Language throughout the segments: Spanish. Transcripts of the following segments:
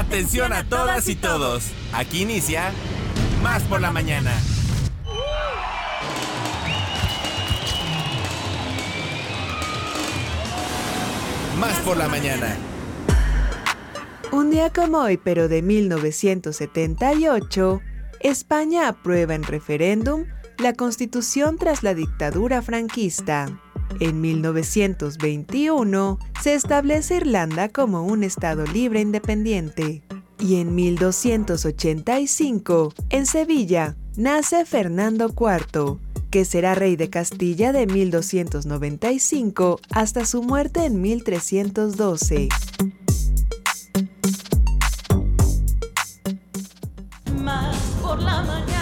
Atención a todas y todos. Aquí inicia Más por la mañana. Más por la mañana. Un día como hoy, pero de 1978, España aprueba en referéndum la constitución tras la dictadura franquista. En 1921 se establece Irlanda como un estado libre e independiente. Y en 1285, en Sevilla, nace Fernando IV, que será rey de Castilla de 1295 hasta su muerte en 1312. Más por la mañana.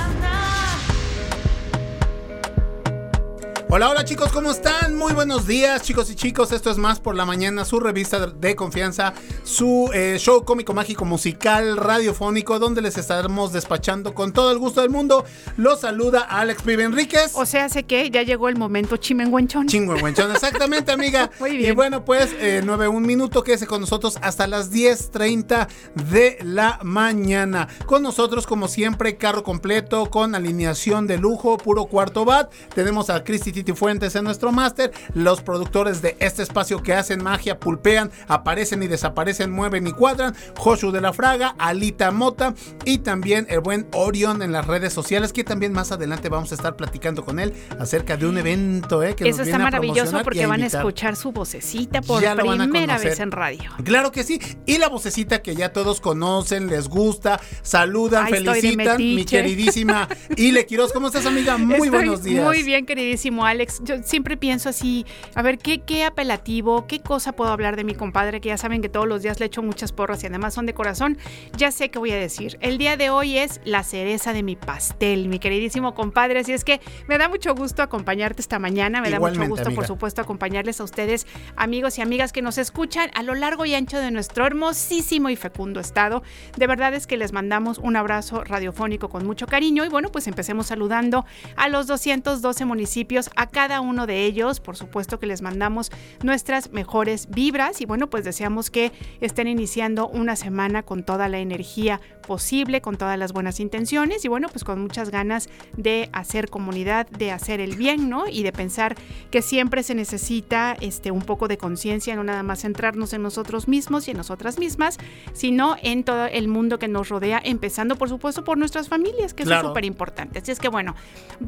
Hola, hola chicos, ¿cómo están? Muy buenos días chicos y chicos, esto es Más por la Mañana, su revista de confianza, su eh, show cómico, mágico, musical, radiofónico, donde les estaremos despachando con todo el gusto del mundo. Los saluda Alex Pibe Enríquez. O sea, sé que ya llegó el momento chimenguenchón. Chingüengüenchón, exactamente amiga. Muy bien. Y bueno, pues eh, 9, un minuto, quédese con nosotros hasta las 10.30 de la mañana. Con nosotros, como siempre, carro completo, con alineación de lujo, puro cuarto bat. Tenemos a Cristi Titi Fuentes en nuestro máster, los productores de este espacio que hacen magia, pulpean, aparecen y desaparecen, mueven y cuadran, Joshu de la Fraga, Alita Mota y también el buen Orion en las redes sociales, que también más adelante vamos a estar platicando con él acerca de un evento eh, que nos Eso viene está maravilloso porque van a escuchar su vocecita por Ya primera vez en radio. Claro que sí. Y la vocecita que ya todos conocen, les gusta, saludan, Ay, felicitan. Mi queridísima Ile Quiroz, ¿cómo estás, amiga? Muy Estoy buenos días. Muy bien, queridísimo Alex. Yo siempre pienso así, a ver, ¿qué, qué apelativo, qué cosa puedo hablar de mi compadre, que ya saben que todos los días le echo muchas porras y además son de corazón. Ya sé qué voy a decir. El día de hoy es la cereza de mi pastel, mi queridísimo compadre. Así es que me da mucho gusto acompañarte esta mañana. Me da mucho gusto, amiga. por supuesto, acompañarles a ustedes, amigos y amigas que nos escuchan a lo largo y ancho de nuestro hermosísimo y fecundo estado. De verdad es que les mandamos un abrazo radiofónico con mucho cariño y bueno, pues empecemos saludando a los 212 municipios, a cada uno de ellos, por supuesto que les mandamos nuestras mejores vibras y bueno, pues deseamos que estén iniciando una semana con toda la energía posible, con todas las buenas intenciones y bueno, pues con muchas ganas de hacer comunidad, de hacer el bien, ¿no? Y de pensar que siempre se necesita este un poco de conciencia, no nada más centrarnos en nosotros mismos y en nosotras mismas, sino en todo el mundo que nos rodea, empezando por supuesto por nuestras familias, que Claro. es súper importante. Así es que bueno,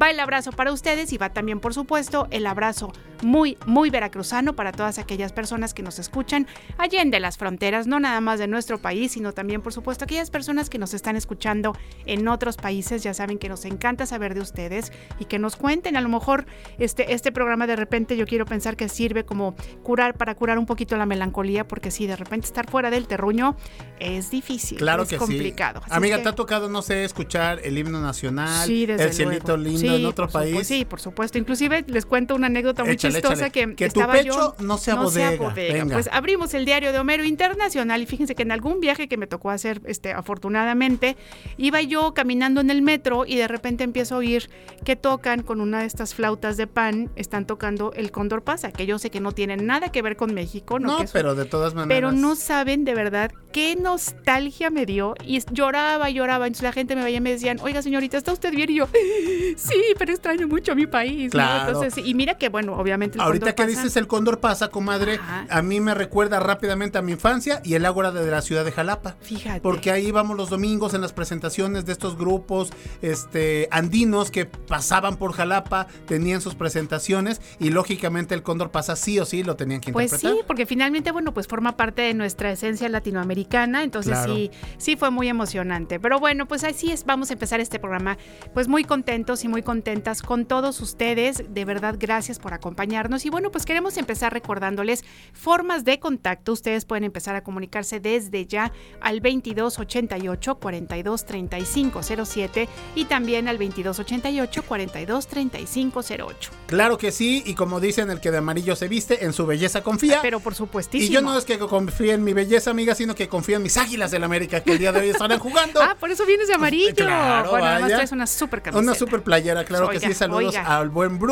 va el abrazo para ustedes y va también por supuesto el abrazo muy, muy veracruzano para todas aquellas personas que nos escuchan allende las fronteras, no nada más de nuestro país, sino también por supuesto aquellas personas que nos están escuchando en otros países, ya saben que nos encanta saber de ustedes y que nos cuenten, a lo mejor este, este programa de repente yo quiero pensar que sirve como curar, para curar un poquito la melancolía, porque sí, de repente estar fuera del terruño es difícil, Claro es que complicado. sí. Amiga, es ¿te que- ha tocado, no sé, escuchar el himno nacional, Sí, desde el cielito luego. lindo Sí, en otro supuesto, país? sí, por supuesto. Inclusive les cuento una anécdota muy Échale, chistosa échale. que, Que tu estaba pecho yo, no sea bodega. Venga. Pues abrimos el diario de Homero Internacional y fíjense que en algún viaje que me tocó hacer, este, afortunadamente, iba yo caminando en el metro y de repente empiezo a oír que tocan con una de estas flautas de pan, están tocando el Cóndor Pasa, que yo sé que no tiene nada que ver con México, no, No, que pero de todas maneras. pero no saben de verdad qué nostalgia me dio. Y lloraba, lloraba. Entonces la gente me veía y me decían, oiga señorita, ¿está usted bien? Y yo, sí, pero extraño mucho a mi país. ¿no?". Entonces, y mira que bueno, obviamente el Ahorita que pasa- dices el cóndor pasa, comadre, Ajá. a mí me recuerda rápidamente a mi infancia y el ágora de la ciudad de Jalapa. Fíjate. Porque ahí íbamos los domingos en las presentaciones de estos grupos este, andinos que pasaban por Jalapa, tenían sus presentaciones y lógicamente el cóndor pasa sí o sí lo tenían que Pues interpretar. sí, porque finalmente, bueno, pues forma parte de nuestra esencia latinoamericana, entonces Claro. sí, sí fue muy emocionante. Pero bueno, pues así es, vamos a empezar este programa, pues muy contentos y muy contentas con todos ustedes, de verdad, gracias por acompañarnos. Y bueno, pues queremos empezar recordándoles formas de contacto, ustedes pueden empezar a comunicarse desde ya al 2288 42 35 07 y también al 2288 42 35 08. Claro que sí, y como dicen, el que de amarillo se viste, en su belleza confía. Pero por supuestísimo. y yo no es que confíe en mi belleza, amiga, sino que confío en mis águilas del América que el día de hoy estarán jugando. Ah, por eso vienes de amarillo. Claro, bueno, además vaya. traes una super camiseta. Una super playera, claro que sí. Saludos oiga. al buen Bruno.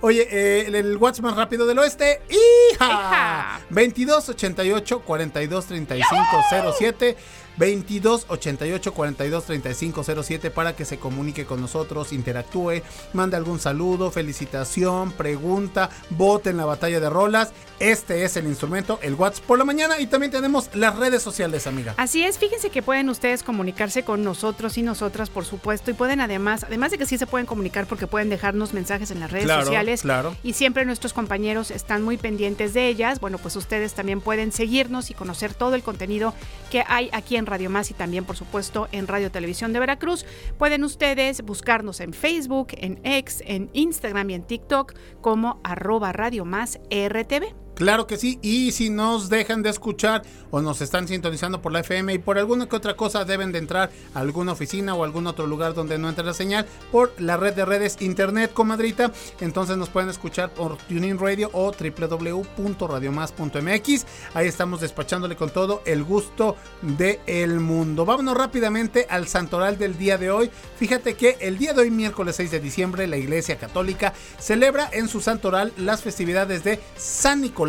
Oye, eh, el, el WhatsApp más rápido del oeste. ¡Hija! Hija. 2288 423507 22 88 42 35 07 para que se comunique con nosotros, interactúe, mande algún saludo, felicitación, pregunta, vote en la batalla de rolas. Este es el instrumento, el WhatsApp por la mañana y también tenemos las redes sociales, amiga. Así es, fíjense que pueden ustedes comunicarse con nosotros y nosotras, por supuesto, y pueden además, además de que sí se pueden comunicar porque pueden dejarnos mensajes en las redes Claro, sociales claro. y siempre nuestros compañeros están muy pendientes de ellas. Bueno, pues ustedes también pueden seguirnos y conocer todo el contenido que hay aquí en Radio Más y también, por supuesto, en Radio Televisión de Veracruz. Pueden ustedes buscarnos en Facebook, en X, en Instagram y en TikTok como arroba Radio Más RTV. Claro que sí, y si nos dejan de escuchar o nos están sintonizando por la FM y por alguna que otra cosa deben de entrar a alguna oficina o algún otro lugar donde no entre la señal por la red de redes internet, comadrita, entonces nos pueden escuchar por TuneIn Radio o www.radiomás.mx. Ahí estamos despachándole con todo el gusto del mundo. Vámonos rápidamente al santoral del día de hoy. Fíjate que el día de hoy, miércoles 6 de diciembre, la Iglesia Católica celebra en su santoral las festividades de San Nicolás.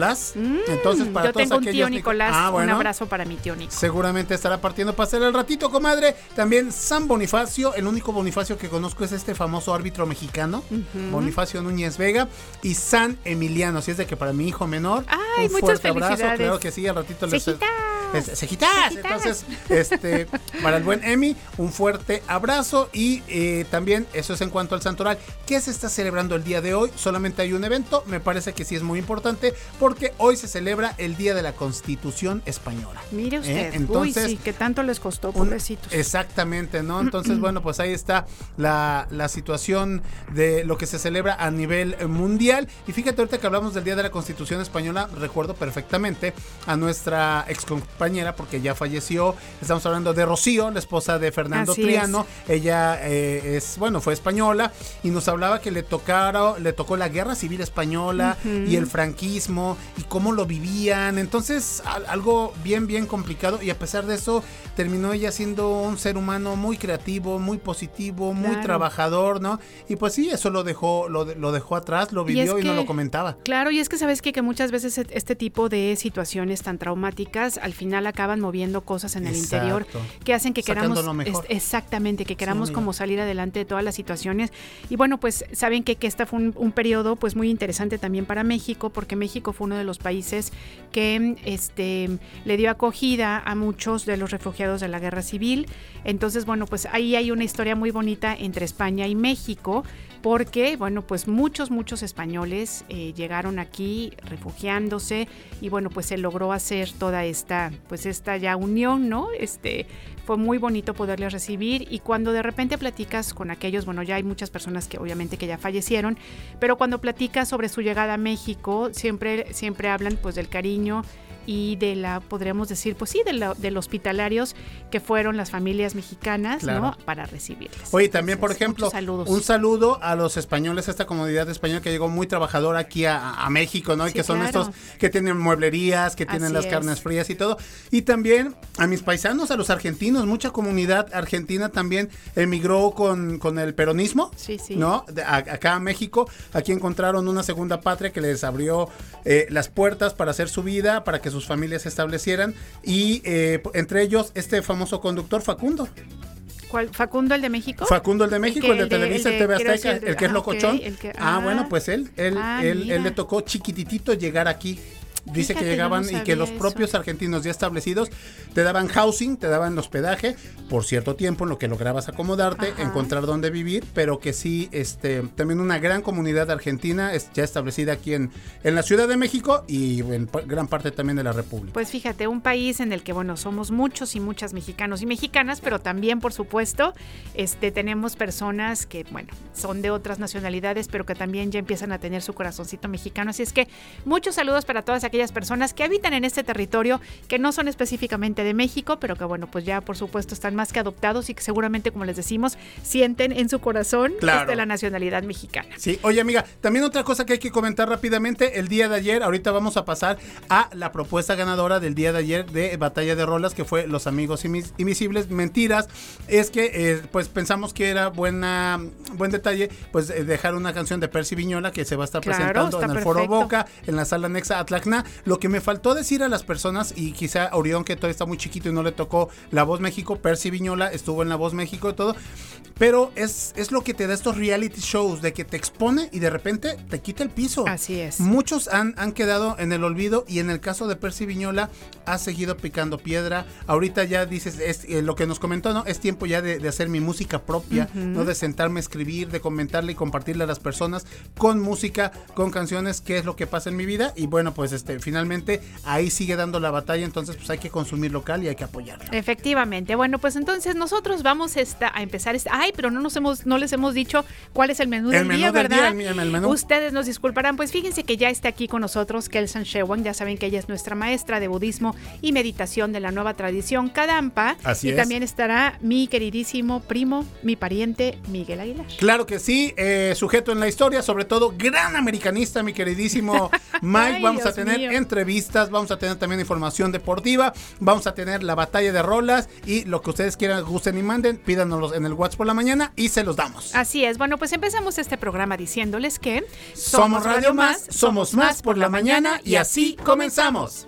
Entonces, para Mm, Yo todos tengo un aquellos tío Nic- Nicolás, Ah, un abrazo para mi tío Nico. Seguramente estará partiendo pastel al ratito, comadre. También San Bonifacio, el único Bonifacio que conozco es este famoso árbitro mexicano, Bonifacio Núñez Vega, y San Emiliano. Así es de que para mi hijo menor, Ay, un fuerte abrazo. Claro que sí, al ratito les. Cejitas. Es- cejitas. Cejitas. Entonces, este, para el buen Emi, un fuerte abrazo. Y eh, también, eso es en cuanto al santoral. ¿Qué se está celebrando el día de hoy? Solamente hay un evento, me parece que sí es muy importante, porque hoy se celebra el Día de la Constitución Española. Mire ¿Eh? usted, Entonces, uy, sí, que tanto les costó, un- pobrecitos. exactamente, ¿no? Entonces, bueno, pues ahí está la, la situación de lo que se celebra a nivel mundial. Y fíjate, ahorita que hablamos del Día de la Constitución Española, recuerdo perfectamente a nuestra ex compañera, porque ya falleció. Estamos hablando de Rocío, la esposa de Fernando Así es. Triano. Ella eh, es, bueno, fue española y nos hablaba que le tocaron, le tocó la guerra civil española y el franquismo y cómo lo vivían. Entonces, al- algo bien, bien complicado. Y a pesar de eso, terminó ella siendo un ser humano muy creativo, muy positivo, muy Claro. trabajador, ¿no? Y pues sí, eso lo dejó, lo, lo dejó atrás, lo Y es vivió y, no lo comentaba. Claro, y es que sabes que, que muchas veces et- este tipo de situaciones tan traumáticas al final acaban moviendo cosas en el interior que hacen que Sacando queramos mejor. es- exactamente que queramos como salir adelante de todas las situaciones y bueno pues saben que, que este fue un, un periodo pues muy interesante también para México porque México fue uno de los países que este le dio acogida a muchos de los refugiados de la guerra civil. Entonces bueno pues ahí hay una historia muy bonita entre España y México porque, bueno, pues muchos, muchos españoles eh, llegaron aquí refugiándose y, bueno, pues se logró hacer toda esta, pues esta ya unión, ¿no? Este, fue muy bonito poderles recibir y cuando de repente platicas con aquellos, bueno, ya hay muchas personas que obviamente que ya fallecieron, pero cuando platicas sobre su llegada a México, siempre, siempre hablan pues del cariño y de la, podríamos decir, pues sí, de, la- de los hospitalarios que fueron las familias mexicanas, Claro. ¿no? Para recibirles. Oye, también, por ejemplo, saludos. un saludo a los españoles, a esta comunidad española que llegó muy trabajadora aquí a, a México, ¿no? y que son claro. estos que tienen mueblerías, que tienen Así las es. carnes frías y todo. Y también a mis paisanos, a los argentinos, mucha comunidad argentina también emigró con, con el peronismo, Sí, sí. ¿no? De- a- acá a México, aquí encontraron una segunda patria que les abrió eh, las puertas para hacer su vida, para que sus familias se establecieran. Y eh, entre ellos, este famoso conductor Facundo. ¿Cuál? ¿Facundo el de México? Facundo el de México, el, que- de Televisa, el, de- TV Azteca, decir, el que es ah, locochón. ok, el que- ah, ah. bueno, pues él, él, Ah, él le tocó chiquititito llegar aquí. Dice Fíjate, que no llegaban y que los eso. propios argentinos ya establecidos te daban housing, te daban hospedaje por cierto tiempo en lo que lograbas acomodarte, Ajá. encontrar dónde vivir, pero que sí, este, también una gran comunidad argentina es ya establecida aquí en, en la Ciudad de México y en gran parte también de la República. Pues fíjate, un país en el que, bueno, somos muchos y muchas mexicanos y mexicanas, pero también, por supuesto, este, tenemos personas que, bueno, son de otras nacionalidades, pero que también ya empiezan a tener su corazoncito mexicano. Así es que muchos saludos para todas aquellas personas que habitan en este territorio, que no son específicamente de México, pero que, bueno, pues ya, por supuesto, están más que adoptados y que seguramente, como les decimos, sienten en su corazón Claro. este, la nacionalidad mexicana. Sí, oye amiga, también otra cosa que hay que comentar rápidamente, el día de ayer, ahorita vamos a pasar a la propuesta ganadora del día de ayer de Batalla de Rolas, que fue Los Amigos Invis- Invisibles. Mentiras, es que eh, pues pensamos que era buena, buen detalle, pues eh, dejar una canción de Percy Viñola que se va a estar Claro, presentando en el Foro. Boca, en la sala anexa Atlacna, Lo que me faltó decir a las personas, y quizá Orión, que todavía está muy chiquito y no le tocó La Voz México, Percy Viñola estuvo en La Voz México y todo, pero es, es lo que te da estos reality shows, de que te expone y de repente te quita el piso. Así es. Muchos han, han quedado en el olvido y en el caso de Percy Viñola ha seguido picando piedra. Ahorita ya dices, es, eh, lo que nos comentó, ¿no? Es tiempo ya de, de hacer mi música propia, ¿no? De sentarme a escribir, de comentarle y compartirle a las personas con música, con canciones, qué es lo que pasa en mi vida. Y bueno, pues este, finalmente ahí sigue dando la batalla, entonces pues hay que consumir local y hay que apoyarla. Efectivamente. Bueno, pues entonces nosotros vamos esta, a empezar. Esta, ay, pero no nos hemos, no les hemos dicho cuál es el menú El del menú día, del día, ¿verdad? el mi- el menú. Ustedes nos disculparán, pues fíjense que ya está aquí con nosotros Kelsan Shewan. Ya saben que ella es nuestra maestra de budismo y meditación de la nueva tradición Kadampa. Así y es. también estará mi queridísimo primo, mi pariente Miguel Aguilar. Claro que sí, eh, sujeto en la historia, sobre todo gran americanista, mi queridísimo Mike. Ay, vamos a tener. Entrevistas, vamos a tener también información deportiva, vamos a tener la batalla de rolas y lo que ustedes quieran, gusten y manden, pídanos en el WhatsApp por la mañana y se los damos. Así es. Bueno, pues empezamos este programa diciéndoles que Somos Radio Más, somos más por la mañana y así comenzamos.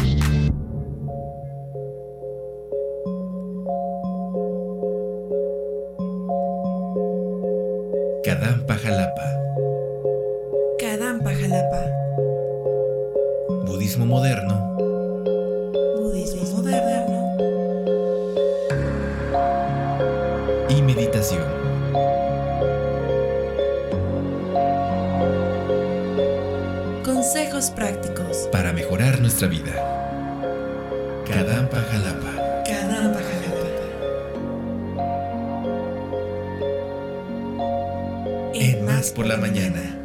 Kadampa Jalapa. Kadampa Jalapa. Budismo moderno. Budismo moderno. Y meditación. Consejos prácticos. Para mejorar nuestra vida. Kadampa Jalapa. Por la mañana.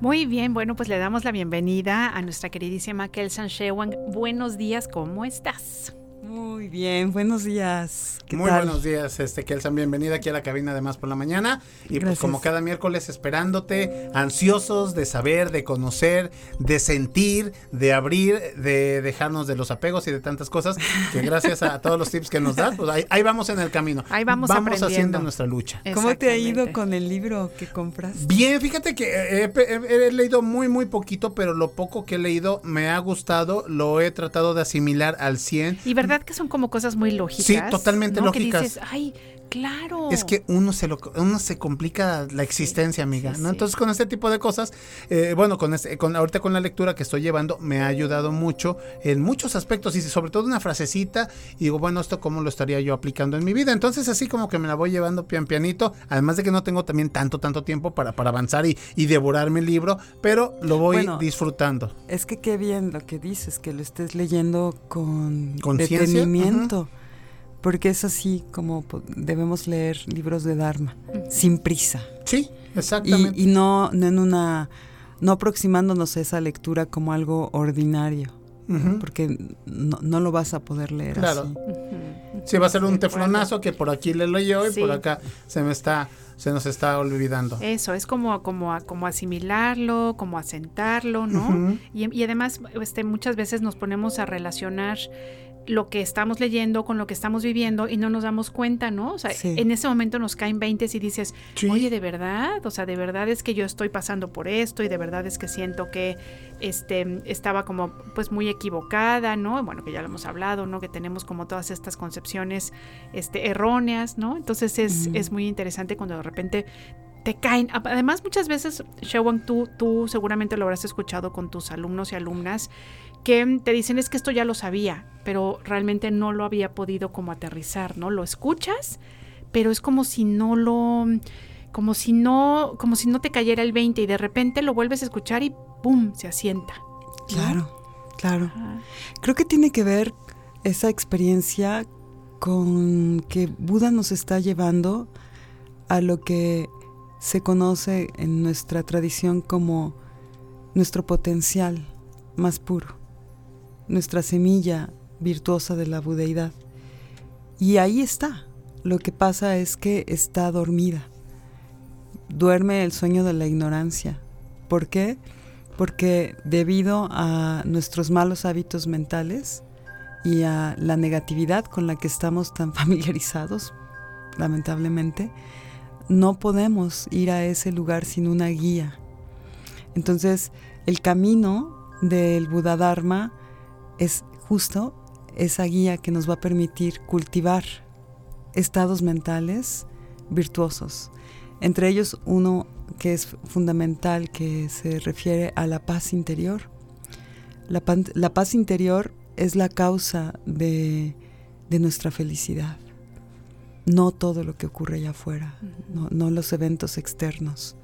Muy bien, bueno, pues le damos la bienvenida a nuestra queridísima Kelsan Shewan. Buenos días, ¿cómo estás? Muy bien, buenos días. ¿Qué Muy tal? buenos días, este Kelsan, bienvenida aquí a la cabina de Más por la Mañana. Y pues como cada miércoles esperándote, ansiosos de saber, de conocer, de sentir, de abrir, de dejarnos de los apegos y de tantas cosas, que gracias a todos los tips que nos das, pues ahí, ahí vamos en el camino. Ahí vamos Vamos haciendo nuestra lucha. ¿Cómo te ha ido con el libro que compras? Bien, fíjate que he, he- he leído muy, muy poquito, pero lo poco que he leído me ha gustado, lo he tratado de asimilar al 100. Y verdad que son como cosas muy lógicas. Sí, totalmente ¿no? Que lógicas. dices, ay, claro. Es que uno se lo uno se complica la existencia, amiga, sí, ¿no? sí. Entonces con este tipo de cosas, eh, bueno, con este, con ahorita con la lectura que estoy llevando me ha ayudado mucho en muchos aspectos y sobre todo una frasecita y digo, bueno, esto cómo lo estaría yo aplicando en mi vida. Entonces así como que me la voy llevando pian pianito, además de que no tengo también tanto tanto tiempo para para avanzar y, y devorarme el libro, pero lo voy Bueno, disfrutando. Es que qué bien lo que dices, que lo estés leyendo con Conciencia, detenimiento. Porque es así como po- debemos leer libros de Dharma, sin prisa. Sí, exactamente. y no, no en una, no aproximándonos a esa lectura como algo ordinario. Porque no, no lo vas a poder leer Claro. así. Ujú. Sí, va a ser un teflonazo que por aquí le leyó y Sí. por acá se me está se nos está olvidando. Eso, es como, como, a- como asimilarlo, como asentarlo, ¿no? Ujú. y, y además, este, muchas veces nos ponemos a relacionar lo que estamos leyendo con lo que estamos viviendo y no nos damos cuenta, ¿no? O sea, Sí. en ese momento nos caen 20 y dices, Sí. oye, de verdad, o sea, de verdad es que yo estoy pasando por esto y de verdad es que siento que este estaba como pues muy equivocada, ¿no? Bueno, que ya lo hemos hablado, ¿no? Que tenemos como todas estas concepciones este erróneas, ¿no? Entonces es, es muy interesante cuando de repente te caen. Además, muchas veces, Shewan, tú, tú seguramente lo habrás escuchado con tus alumnos y alumnas, que te dicen es que esto ya lo sabía, pero realmente no lo había podido como aterrizar, ¿no? Lo escuchas, pero es como si no lo, como si no, como si no te cayera el 20 y de repente lo vuelves a escuchar y ¡pum! se asienta. Claro, claro. Ajá. Creo que tiene que ver esa experiencia con que Buda nos está llevando a lo que se conoce en nuestra tradición como nuestro potencial más puro, nuestra semilla virtuosa de la budeidad. Y ahí está. Lo que pasa es que está dormida. Duerme el sueño de la ignorancia. ¿Por qué? Porque debido a nuestros malos hábitos mentales y a la negatividad con la que estamos tan familiarizados, lamentablemente, no podemos ir a ese lugar sin una guía. Entonces, el camino del Buda Dharma es justo esa guía que nos va a permitir cultivar estados mentales virtuosos. Entre ellos uno que es fundamental, que se refiere a la paz interior. La, la paz interior es la causa de, de, nuestra felicidad. No todo lo que ocurre allá afuera, no, no los eventos externos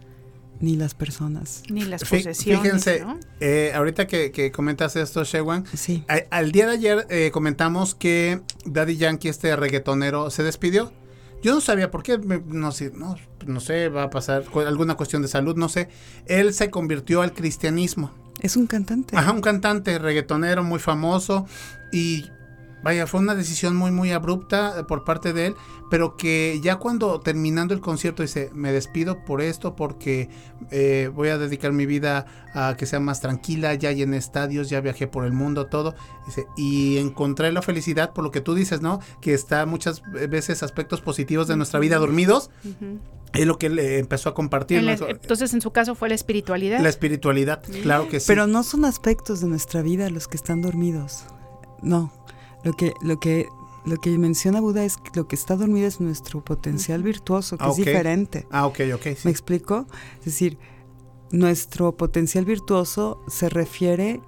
ni las personas. Ni las posesiones. Fíjense, ¿no? eh, ahorita que, que, comentas esto, Shewan, sí. a, al día de ayer eh, comentamos que Daddy Yankee, este reggaetonero, se despidió. Yo no sabía por qué, no sé, no, no sé, va a pasar alguna cuestión de salud, no sé. Él se convirtió al cristianismo. Es un cantante. Ajá, un cantante reggaetonero muy famoso y vaya, fue una decisión muy, muy abrupta por parte de él, pero que ya cuando terminando el concierto dice, me despido por esto porque eh, voy a dedicar mi vida a que sea más tranquila, ya llené estadios, ya viajé por el mundo, todo, dice, y encontré la felicidad por lo que tú dices, ¿no? Que está muchas veces aspectos positivos de nuestra vida dormidos. Uh -huh. Es lo que él empezó a compartir. En la, entonces, en su caso, fue la espiritualidad. La espiritualidad, claro que sí. Pero no son aspectos de nuestra vida los que están dormidos. No. Lo que, lo que, lo que menciona Buda es que lo que está dormido es nuestro potencial virtuoso, que ah, es okay. diferente. Ah, ok, ok. Sí. ¿Me explico? Es decir, nuestro potencial virtuoso se refiere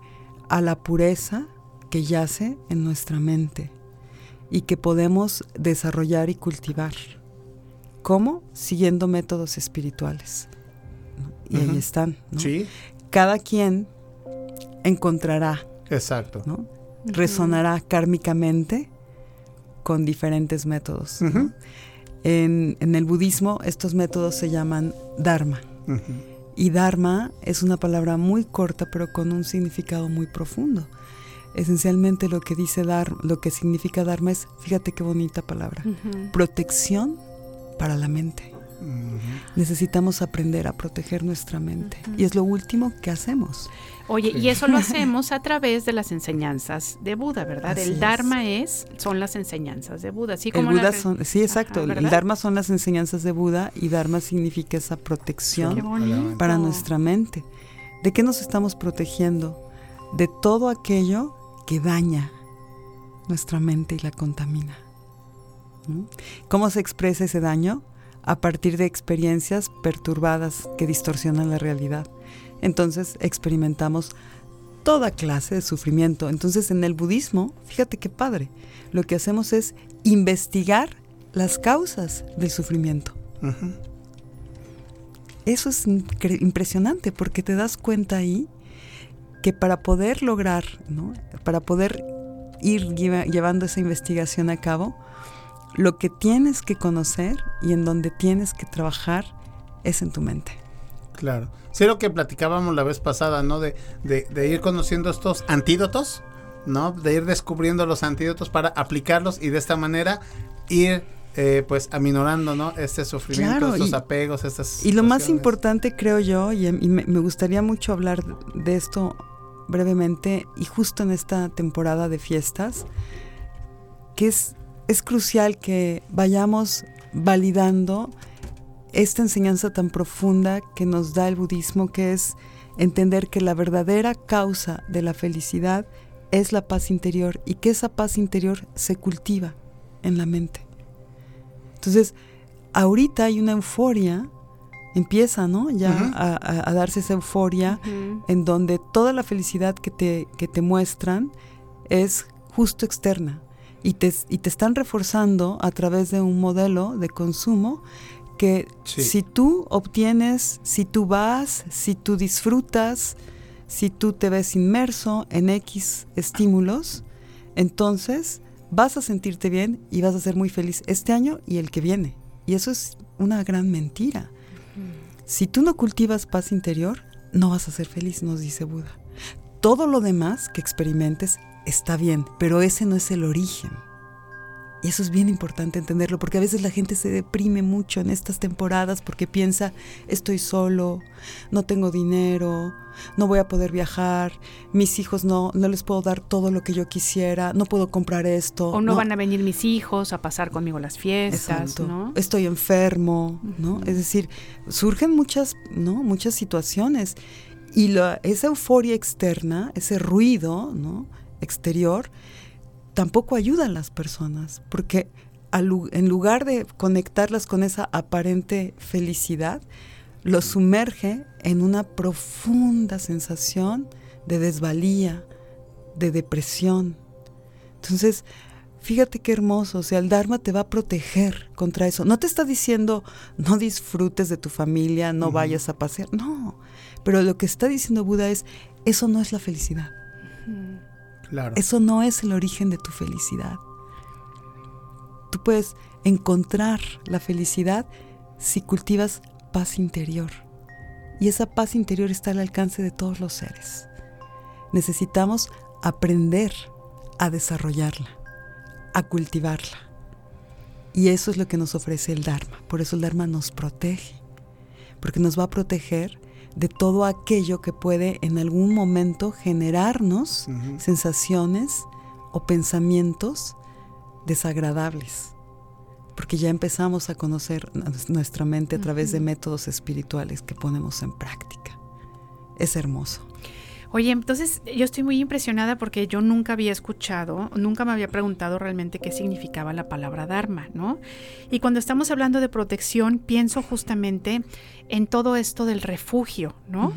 a la pureza que yace en nuestra mente y que podemos desarrollar y cultivar. ¿Cómo? Siguiendo métodos espirituales. Y uh -huh. ahí están. ¿no? Sí. Cada quien encontrará. Exacto. ¿no? Resonará uh -huh. kármicamente con diferentes métodos. Uh -huh. ¿no? en, en, el budismo estos métodos se llaman dharma. Uh -huh. Y dharma es una palabra muy corta pero con un significado muy profundo. Esencialmente lo que dice dar, lo que significa dharma es, fíjate qué bonita palabra, protección para la mente. Necesitamos aprender a proteger nuestra mente y es lo último que hacemos. Oye, y eso lo hacemos a través de las enseñanzas de Buda, ¿verdad? Así el Dharma es. es. son las enseñanzas de Buda, así el como Buda la... son, sí, exacto. Ajá, el Dharma son las enseñanzas de Buda y Dharma significa esa protección para nuestra mente. ¿De qué nos estamos protegiendo? De todo aquello que daña nuestra mente y la contamina. ¿Cómo se expresa ese daño? A partir de experiencias perturbadas que distorsionan la realidad entonces experimentamos toda clase de sufrimiento. Entonces en el budismo, fíjate qué padre, lo que hacemos es investigar las causas del sufrimiento. Uh -huh. Eso es impresionante porque te das cuenta ahí que para poder lograr, ¿no? para poder ir lleva llevando esa investigación a cabo, lo que tienes que conocer y en donde tienes que trabajar es en tu mente. Claro. Sí, lo que platicábamos la vez pasada, ¿no? De, de, de, ir conociendo estos antídotos, ¿no? De ir descubriendo los antídotos para aplicarlos y de esta manera ir, eh, pues, aminorando, ¿no? Este sufrimiento, claro, estos y, apegos, estas. Y lo más importante, creo yo, y, y me, me, gustaría mucho hablar de esto brevemente, y justo en esta temporada de fiestas, que es, es crucial que vayamos validando esta enseñanza tan profunda que nos da el budismo, que es entender que la verdadera causa de la felicidad es la paz interior y que esa paz interior se cultiva en la mente. Entonces, ahorita hay una euforia, empieza, ¿no? Ya uh -huh. a, a, darse esa euforia uh -huh. en donde toda la felicidad que te, que te muestran es justo externa y te, y te están reforzando a través de un modelo de consumo que sí. si tú obtienes, si tú vas, si tú disfrutas, si tú te ves inmerso en X estímulos, entonces vas a sentirte bien y vas a ser muy feliz este año y el que viene. Y eso es una gran mentira. Si tú no cultivas paz interior, no vas a ser feliz, nos dice Buda. Todo lo demás que experimentes está bien, pero ese no es el origen. Y eso es bien importante entenderlo, porque a veces la gente se deprime mucho en estas temporadas porque piensa, estoy solo, no tengo dinero, no voy a poder viajar, mis hijos no, no les puedo dar todo lo que yo quisiera, no puedo comprar esto. O no, van a venir mis hijos a pasar conmigo las fiestas. Estoy enfermo, ¿no? Es decir, surgen muchas, ¿no? Muchas situaciones. Y la- esa euforia externa, ese ruido, ¿no? Exterior, tampoco ayuda a las personas, porque al en lugar de conectarlas con esa aparente felicidad, los sumerge en una profunda sensación de desvalía, de depresión. Entonces, fíjate qué hermoso, o sea, el Dharma te va a proteger contra eso. No te está diciendo no disfrutes de tu familia, no vayas a pasear, no. Pero lo que está diciendo Buda es, eso no es la felicidad. Eso no es el origen de tu felicidad. Tú puedes encontrar la felicidad si cultivas paz interior. Y esa paz interior está al alcance de todos los seres. Necesitamos aprender a desarrollarla, a cultivarla. Y eso es lo que nos ofrece el Dharma. Por eso el Dharma nos protege. Porque nos va a proteger de todo aquello que puede en algún momento generarnos sensaciones o pensamientos desagradables. Porque ya empezamos a conocer nues- nuestra mente a través de métodos espirituales que ponemos en práctica. Es hermoso. Oye, entonces yo estoy muy impresionada porque yo nunca había escuchado, nunca me había preguntado realmente qué significaba la palabra Dharma, ¿no? Y cuando estamos hablando de protección, pienso justamente en todo esto del refugio, ¿no?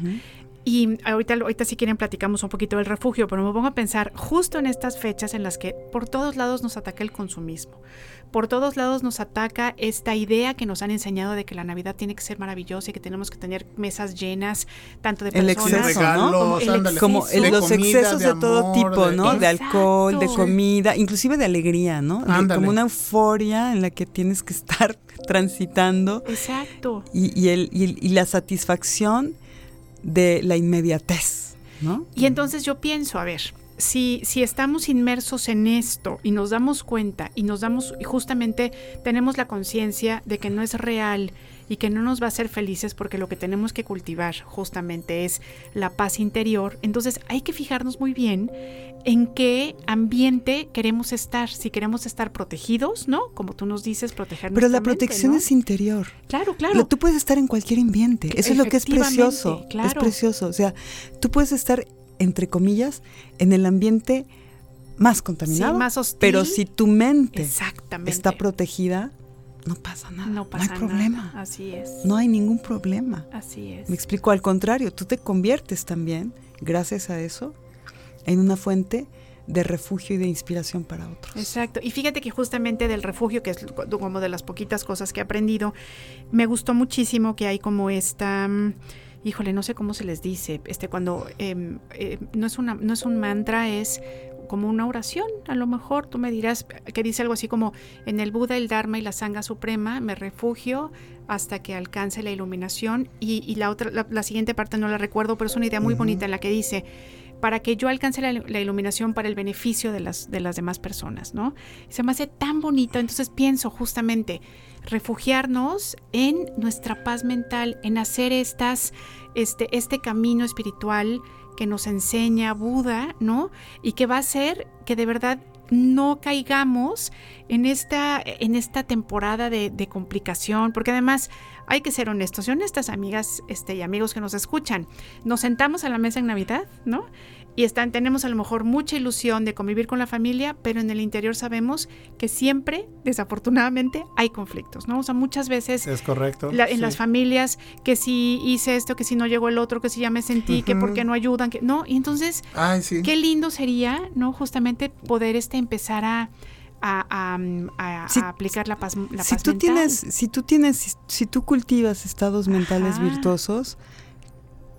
Y ahorita, ahorita si quieren platicamos un poquito del refugio, pero me pongo a pensar justo en estas fechas en las que por todos lados nos ataca el consumismo. Por todos lados nos ataca esta idea que nos han enseñado de que la Navidad tiene que ser maravillosa y que tenemos que tener mesas llenas, tanto de El personas exceso, ¿no? como el ándale. Como exceso. el- De los comida, excesos de, de todo amor, tipo, de- ¿no? De alcohol, de comida, inclusive de alegría, ¿no? De- como una euforia en la que tienes que estar transitando Exacto. y, y el, y, el- y la satisfacción de la inmediatez, ¿no? Y entonces yo pienso, a ver, si, si estamos inmersos en esto y nos damos cuenta y nos damos, y justamente tenemos la conciencia de que no es real y que no nos va a hacer felices porque lo que tenemos que cultivar justamente es la paz interior, entonces hay que fijarnos muy bien en qué ambiente queremos estar, si queremos estar protegidos, ¿no? Como tú nos dices, proteger Pero la protección ¿no? es interior. Claro, claro. Lo- Tú puedes estar en cualquier ambiente. Eso es lo que es precioso. Es claro. precioso. O sea, tú puedes estar, entre comillas, en el ambiente más contaminado. Sí, más hostil. Pero si tu mente Exactamente. está protegida, no pasa nada. no pasa hay problema. Así es. No hay ningún problema. Así es. Me explico, al contrario, tú te conviertes también, gracias a eso, en una fuente de refugio y de inspiración para otros. Exacto. Y fíjate que justamente del refugio, que es co- como de las poquitas cosas que he aprendido, me gustó muchísimo que hay como esta, mm, híjole, no sé cómo se les dice, este cuando em, eh, no es una, no es un mantra, es como una oración, a lo mejor tú me dirás que dice algo así como en el Buda, el Dharma y la Sangha Suprema me refugio hasta que alcance la iluminación y, y la otra, la, la siguiente parte no la recuerdo, pero es una idea muy bonita en la que dice para que yo alcance la, la iluminación para el beneficio de las, de las demás personas, ¿no? Se me hace tan bonito, entonces pienso justamente refugiarnos en nuestra paz mental, en hacer estas, este, este camino espiritual que nos enseña Buda, ¿no? Y que va a hacer que de verdad no caigamos en esta, en esta temporada de, de complicación, porque además hay que ser honestos y honestas, amigas este, y amigos que nos escuchan. Nos sentamos a la mesa en Navidad, ¿no? Y están, tenemos a lo mejor mucha ilusión de convivir con la familia, pero en el interior sabemos que siempre, desafortunadamente, hay conflictos, ¿no? O sea, muchas veces Es correcto. la- en sí. las familias que si hice esto, que si no llegó el otro, que si ya me sentí, que por qué no ayudan, que no. Y entonces, Ay, sí. qué lindo sería, ¿no? Justamente poder este empezar a, a, a- a- Si- a aplicar la paz, la si paz tú mental. tienes, si tú tienes, si, si tú cultivas estados mentales Ajá. virtuosos,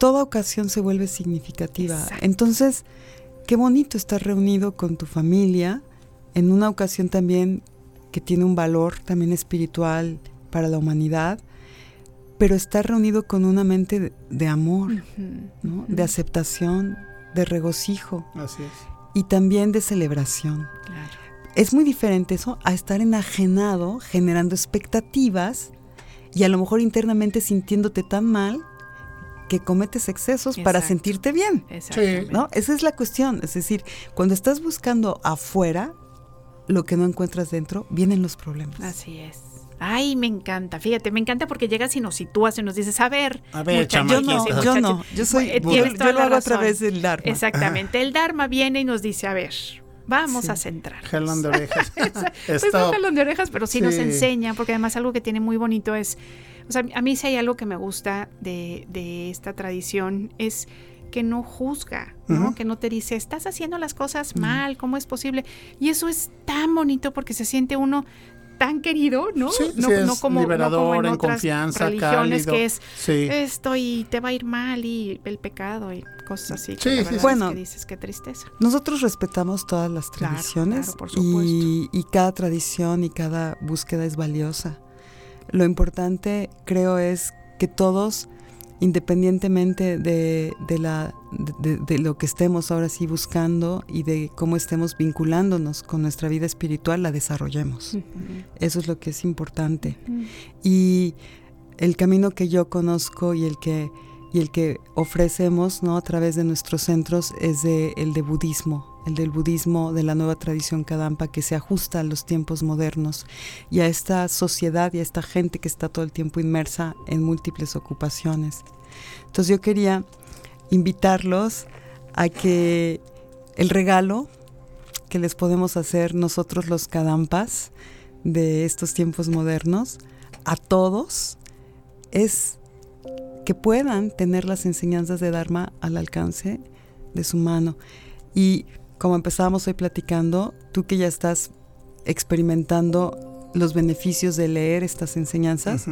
toda ocasión se vuelve significativa. Exacto. Entonces, qué bonito estar reunido con tu familia en una ocasión también que tiene un valor también espiritual para la humanidad, pero está reunido con una mente de, de amor, de aceptación, de regocijo Así es. y también de celebración. Claro. Es muy diferente eso a estar enajenado, generando expectativas y a lo mejor internamente sintiéndote tan mal que cometes excesos para sentirte bien. ¿no? Esa es la cuestión. Es decir, cuando estás buscando afuera lo que no encuentras dentro, vienen los problemas. Así es. Ay, me encanta. Fíjate, me encanta porque llegas y nos sitúas y nos dices, a ver, A ver, Yo no, yo muchachitas". no. Yo soy, Eh, yo, yo lo la hago a través del Dharma. Exactamente. El Dharma viene y nos dice, a ver, vamos Sí. a centrar. Jalón de orejas. Pues no jalón de orejas, pero sí, nos enseña, porque además algo que tiene muy bonito es, o sea, a mí sí hay algo que me gusta de, de esta tradición, es que no juzga, ¿no? Que no te dice, estás haciendo las cosas mal, ¿cómo es posible? Y eso es tan bonito porque se siente uno tan querido, ¿no? Sí, no, sí, es no como, no liberador, como en, en otras confianza, religiones cálido. que es Sí. esto y te va a ir mal y el pecado y cosas así. que Sí, la sí, verdad sí. es Bueno. que dices, qué tristeza. Nosotros respetamos todas las Claro, tradiciones claro, por y, y cada tradición y cada búsqueda es valiosa. Lo importante, creo, es que todos, independientemente de, de la, de, de lo que estemos ahora sí buscando y de cómo estemos vinculándonos con nuestra vida espiritual, la desarrollemos. Eso es lo que es importante. Y el camino que yo conozco y el que, y el que ofrecemos ¿no? a través de nuestros centros es de, el de budismo, el del budismo de la nueva tradición Kadampa que se ajusta a los tiempos modernos y a esta sociedad y a esta gente que está todo el tiempo inmersa en múltiples ocupaciones. Entonces yo quería invitarlos a que el regalo que les podemos hacer nosotros los Kadampas de estos tiempos modernos a todos es que puedan tener las enseñanzas de Dharma al alcance de su mano. Y como empezábamos hoy platicando, tú que ya estás experimentando los beneficios de leer estas enseñanzas,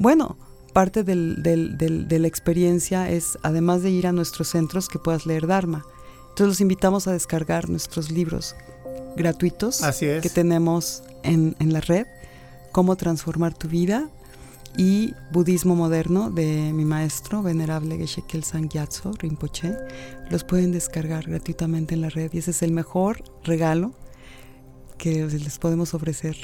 bueno, parte del- del- del- de la experiencia es, además de ir a nuestros centros, que puedas leer Dharma. Entonces los invitamos a descargar nuestros libros gratuitos Así es. que tenemos en, en la red, Cómo transformar tu vida y Budismo moderno de mi maestro venerable Geshe Kelsang Gyatso Rinpoche. Los pueden descargar gratuitamente en la red y ese es el mejor regalo que les podemos ofrecer.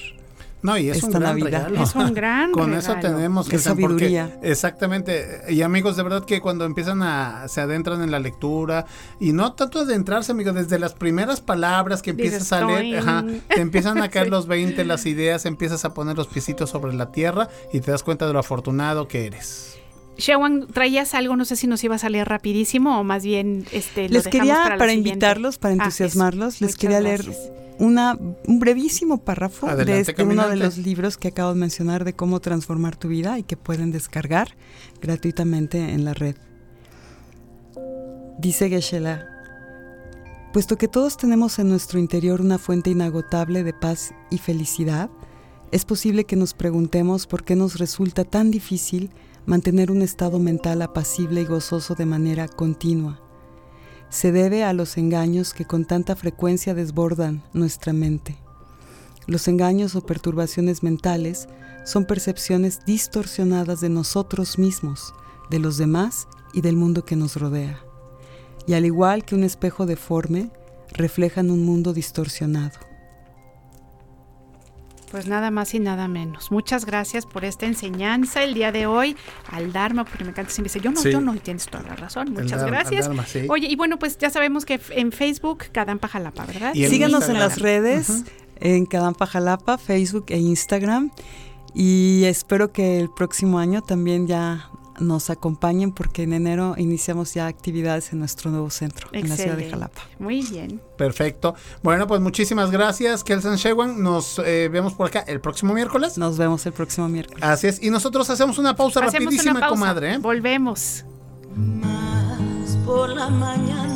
No, y es un esta gran Navidad. regalo. Es un gran Con regalo. eso tenemos que sabiduría. exactamente. Y amigos, de verdad que cuando empiezan a se adentran en la lectura y no tanto adentrarse, amigo, desde las primeras palabras que empiezas Dices, a leer, ajá, te empiezan a caer Sí. los 20, las ideas, empiezas a poner los piecitos sobre la tierra y te das cuenta de lo afortunado que eres. Shewan, traías algo, no sé si nos ibas a leer rapidísimo o más bien este, lo Les quería, para, invitarlos, para Ah, entusiasmarlos, les Muchas quería gracias. leer una, un brevísimo párrafo Adelante, de este, uno de los libros que acabo de mencionar de cómo transformar tu vida y que pueden descargar gratuitamente en la red. Dice Geshe-la, puesto que todos tenemos en nuestro interior una fuente inagotable de paz y felicidad, es posible que nos preguntemos por qué nos resulta tan difícil mantener un estado mental apacible y gozoso de manera continua. Se debe a los engaños que con tanta frecuencia desbordan nuestra mente. Los engaños o perturbaciones mentales son percepciones distorsionadas de nosotros mismos, de los demás y del mundo que nos rodea. Y al igual que un espejo deforme, reflejan un mundo distorsionado. Pues nada más y nada menos. Muchas gracias por esta enseñanza el día de hoy al Dharma, porque me encanta siempre dice, yo no, Sí. yo no, y tienes toda la razón. Muchas Dharma- gracias. Dharma, sí. Oye, y bueno, pues ya sabemos que en Facebook, Kadampa Jalapa, ¿verdad? Y en Síganos en las redes, en Cadampa Jalapa, Facebook e Instagram. Y espero que el próximo año también ya nos acompañen porque en enero iniciamos ya actividades en nuestro nuevo centro, en la ciudad de. Jalapa. Muy bien. Perfecto. Bueno, pues muchísimas gracias, Kelsan Shewan. Nos eh, vemos por acá el próximo miércoles. Nos vemos el próximo miércoles. Así es. Y nosotros hacemos una pausa Hacemos rapidísima, una pausa. comadre. ¿eh? Volvemos. Más por la mañana.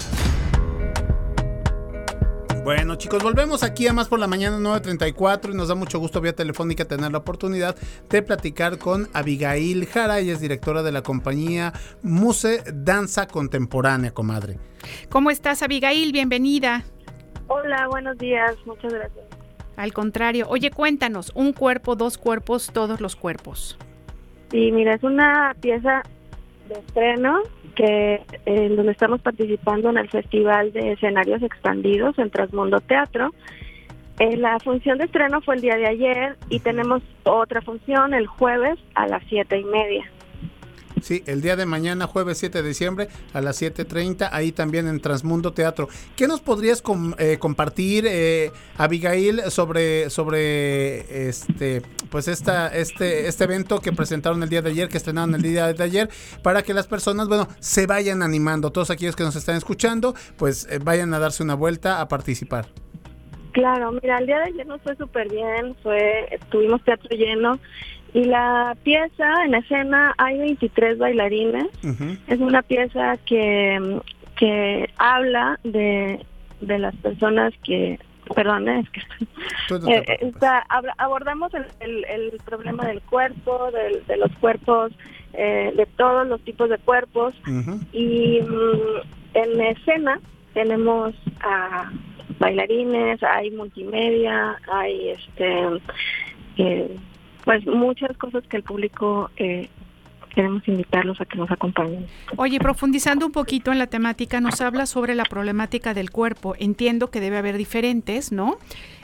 Bueno, chicos, volvemos aquí a más por la mañana 9:34 y nos da mucho gusto vía telefónica tener la oportunidad de platicar con Abigail Jara, ella es directora de la compañía Muse Danza Contemporánea, comadre. ¿Cómo estás, Abigail? Bienvenida. Hola, buenos días, muchas gracias. Al contrario, oye, cuéntanos, un cuerpo, dos cuerpos, todos los cuerpos. Sí, mira, es una pieza de estreno que en donde estamos participando en el Festival de Escenarios Expandidos en Transmundo Teatro. Eh, la función de estreno fue el día de ayer y tenemos otra función el jueves a las siete y media. Sí, el día de mañana, jueves 7 de diciembre, a las 7.30, ahí también en Transmundo Teatro. ¿Qué nos podrías com- eh, compartir, eh, Abigail, sobre, sobre este, pues esta, este, este evento que presentaron el día de ayer, que estrenaron el día de ayer, para que las personas, bueno, se vayan animando, todos aquellos que nos están escuchando, pues eh, vayan a darse una vuelta a participar. Claro, mira, el día de ayer nos fue súper bien, fue, tuvimos teatro lleno y la pieza en escena hay 23 bailarines. Es una pieza que, que habla de, de las personas que, perdón, eh, es que no eh, está- abra- abordamos el, el- el problema del cuerpo, del- de los cuerpos, eh, de todos los tipos de cuerpos. Y mm, en escena tenemos a bailarines, hay multimedia, hay este eh, pues muchas cosas que el público eh, queremos invitarlos a que nos acompañen. Oye, profundizando un poquito en la temática, nos habla sobre la problemática del cuerpo. Entiendo que debe haber diferentes, ¿no?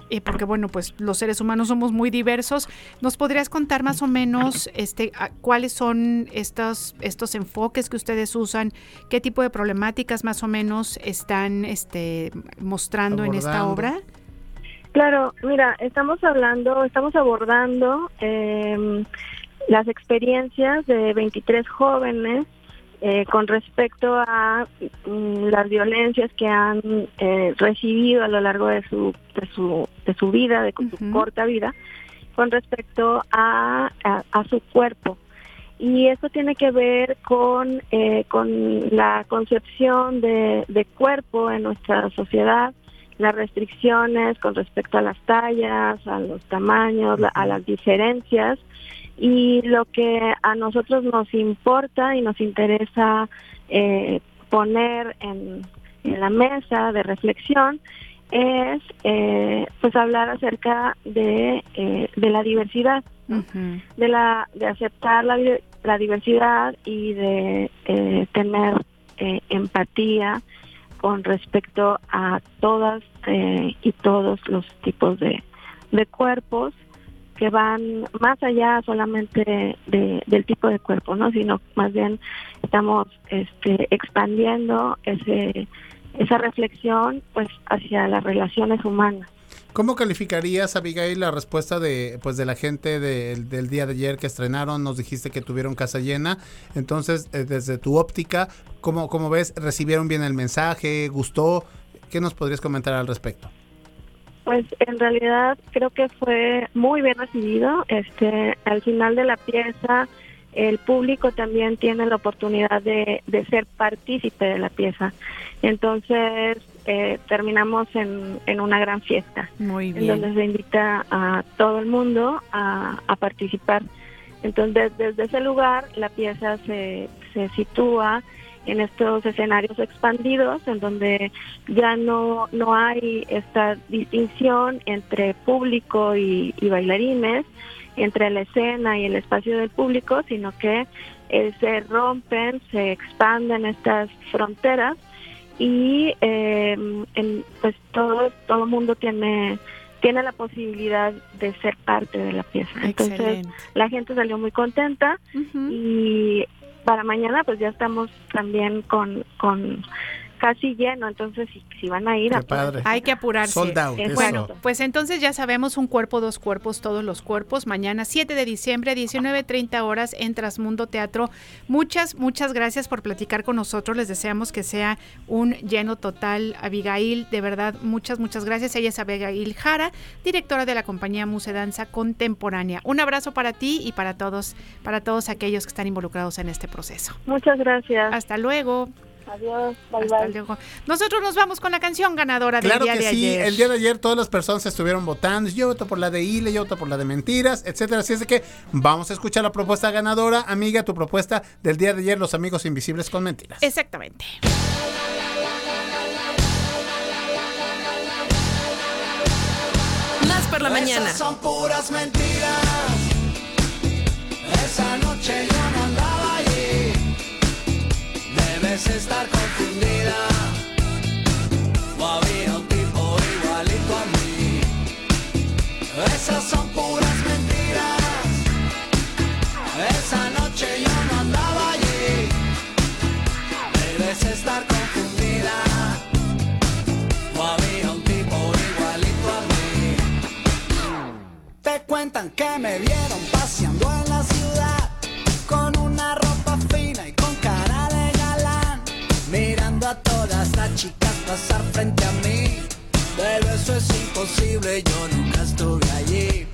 Eh, porque bueno, pues los seres humanos somos muy diversos. ¿Nos podrías contar más o menos este, a- cuáles son estos, estos enfoques que ustedes usan? ¿Qué tipo de problemáticas más o menos están este, mostrando en esta obra? Claro, mira, estamos hablando, estamos abordando eh, las experiencias de 23 jóvenes eh, con respecto a mm, las violencias que han eh, recibido a lo largo de su de su de su vida, de su corta vida, con respecto a, a, a su cuerpo. Y esto tiene que ver con, eh, con la concepción de, de cuerpo en nuestra sociedad, las restricciones con respecto a las tallas, a los tamaños, a las diferencias. Y lo que a nosotros nos importa y nos interesa eh, poner en, en la mesa de reflexión es eh, pues hablar acerca de, eh, de la diversidad de la de aceptar la, la diversidad y de eh, tener eh, empatía con respecto a todas eh, y todos los tipos de, de cuerpos que van más allá solamente de, del tipo de cuerpo, ¿no? Sino más bien estamos este, expandiendo ese esa reflexión pues hacia las relaciones humanas. ¿Cómo calificarías, Abigail, la respuesta de, pues, de la gente del- día de ayer que estrenaron? Nos dijiste que tuvieron casa llena. Entonces, eh, desde tu óptica, ¿cómo, ¿cómo ves? ¿Recibieron bien el mensaje? ¿Gustó? ¿Qué nos podrías comentar al respecto? Pues en realidad creo que fue muy bien recibido. Este, al final de la pieza, el público también tiene la oportunidad de, de ser partícipe de la pieza. Entonces eh, terminamos en, en una gran fiesta, Muy en donde se invita a todo el mundo a, a participar. Entonces desde ese lugar la pieza se, se sitúa en estos escenarios expandidos en donde ya no, no hay esta distinción entre público y, y bailarines, entre la escena y el espacio del público, sino que eh, se rompen, se expanden estas fronteras y eh, en- pues todo todo mundo tiene tiene la posibilidad de ser parte de la pieza. Entonces la gente salió muy contenta y para mañana pues ya estamos también con, con casi lleno, entonces si, si van a ir Qué padre. Hay que apurarse. Sold out, eso. Bueno, pues entonces ya sabemos un cuerpo, dos cuerpos, todos los cuerpos. Mañana 7 de diciembre, 19.30 horas en Trasmundo Teatro. Muchas, muchas gracias por platicar con nosotros. Les deseamos que sea un lleno total. Abigail, de verdad, muchas, muchas gracias. Ella es Abigail Jara, directora de la compañía Muse Danza Contemporánea. Un abrazo para ti y para todos, para todos aquellos que están involucrados en este proceso. Muchas gracias. Hasta luego. Adiós. Bye Hasta bye. luego. Nosotros nos vamos con la canción ganadora del Claro día que de sí, ayer. el día de ayer todas las personas estuvieron votando. Yo voto por la de Ile, yo voto por la de Mentiras, etcétera. Así es de que vamos a escuchar la propuesta ganadora. Amiga, tu propuesta del día de ayer, Los Amigos Invisibles con Mentiras. Exactamente. Más por la mañana. Esas son puras mentiras. Esa noche yo no Estar confundida. O había un tipo igualito a mí. Esas son puras mentiras. Esa noche yo no andaba allí. Debes estar confundida. O había un tipo igualito a mí. Te cuentan que me vieron paseando en la pasar frente a mí. Pero eso es imposible, yo nunca estuve allí.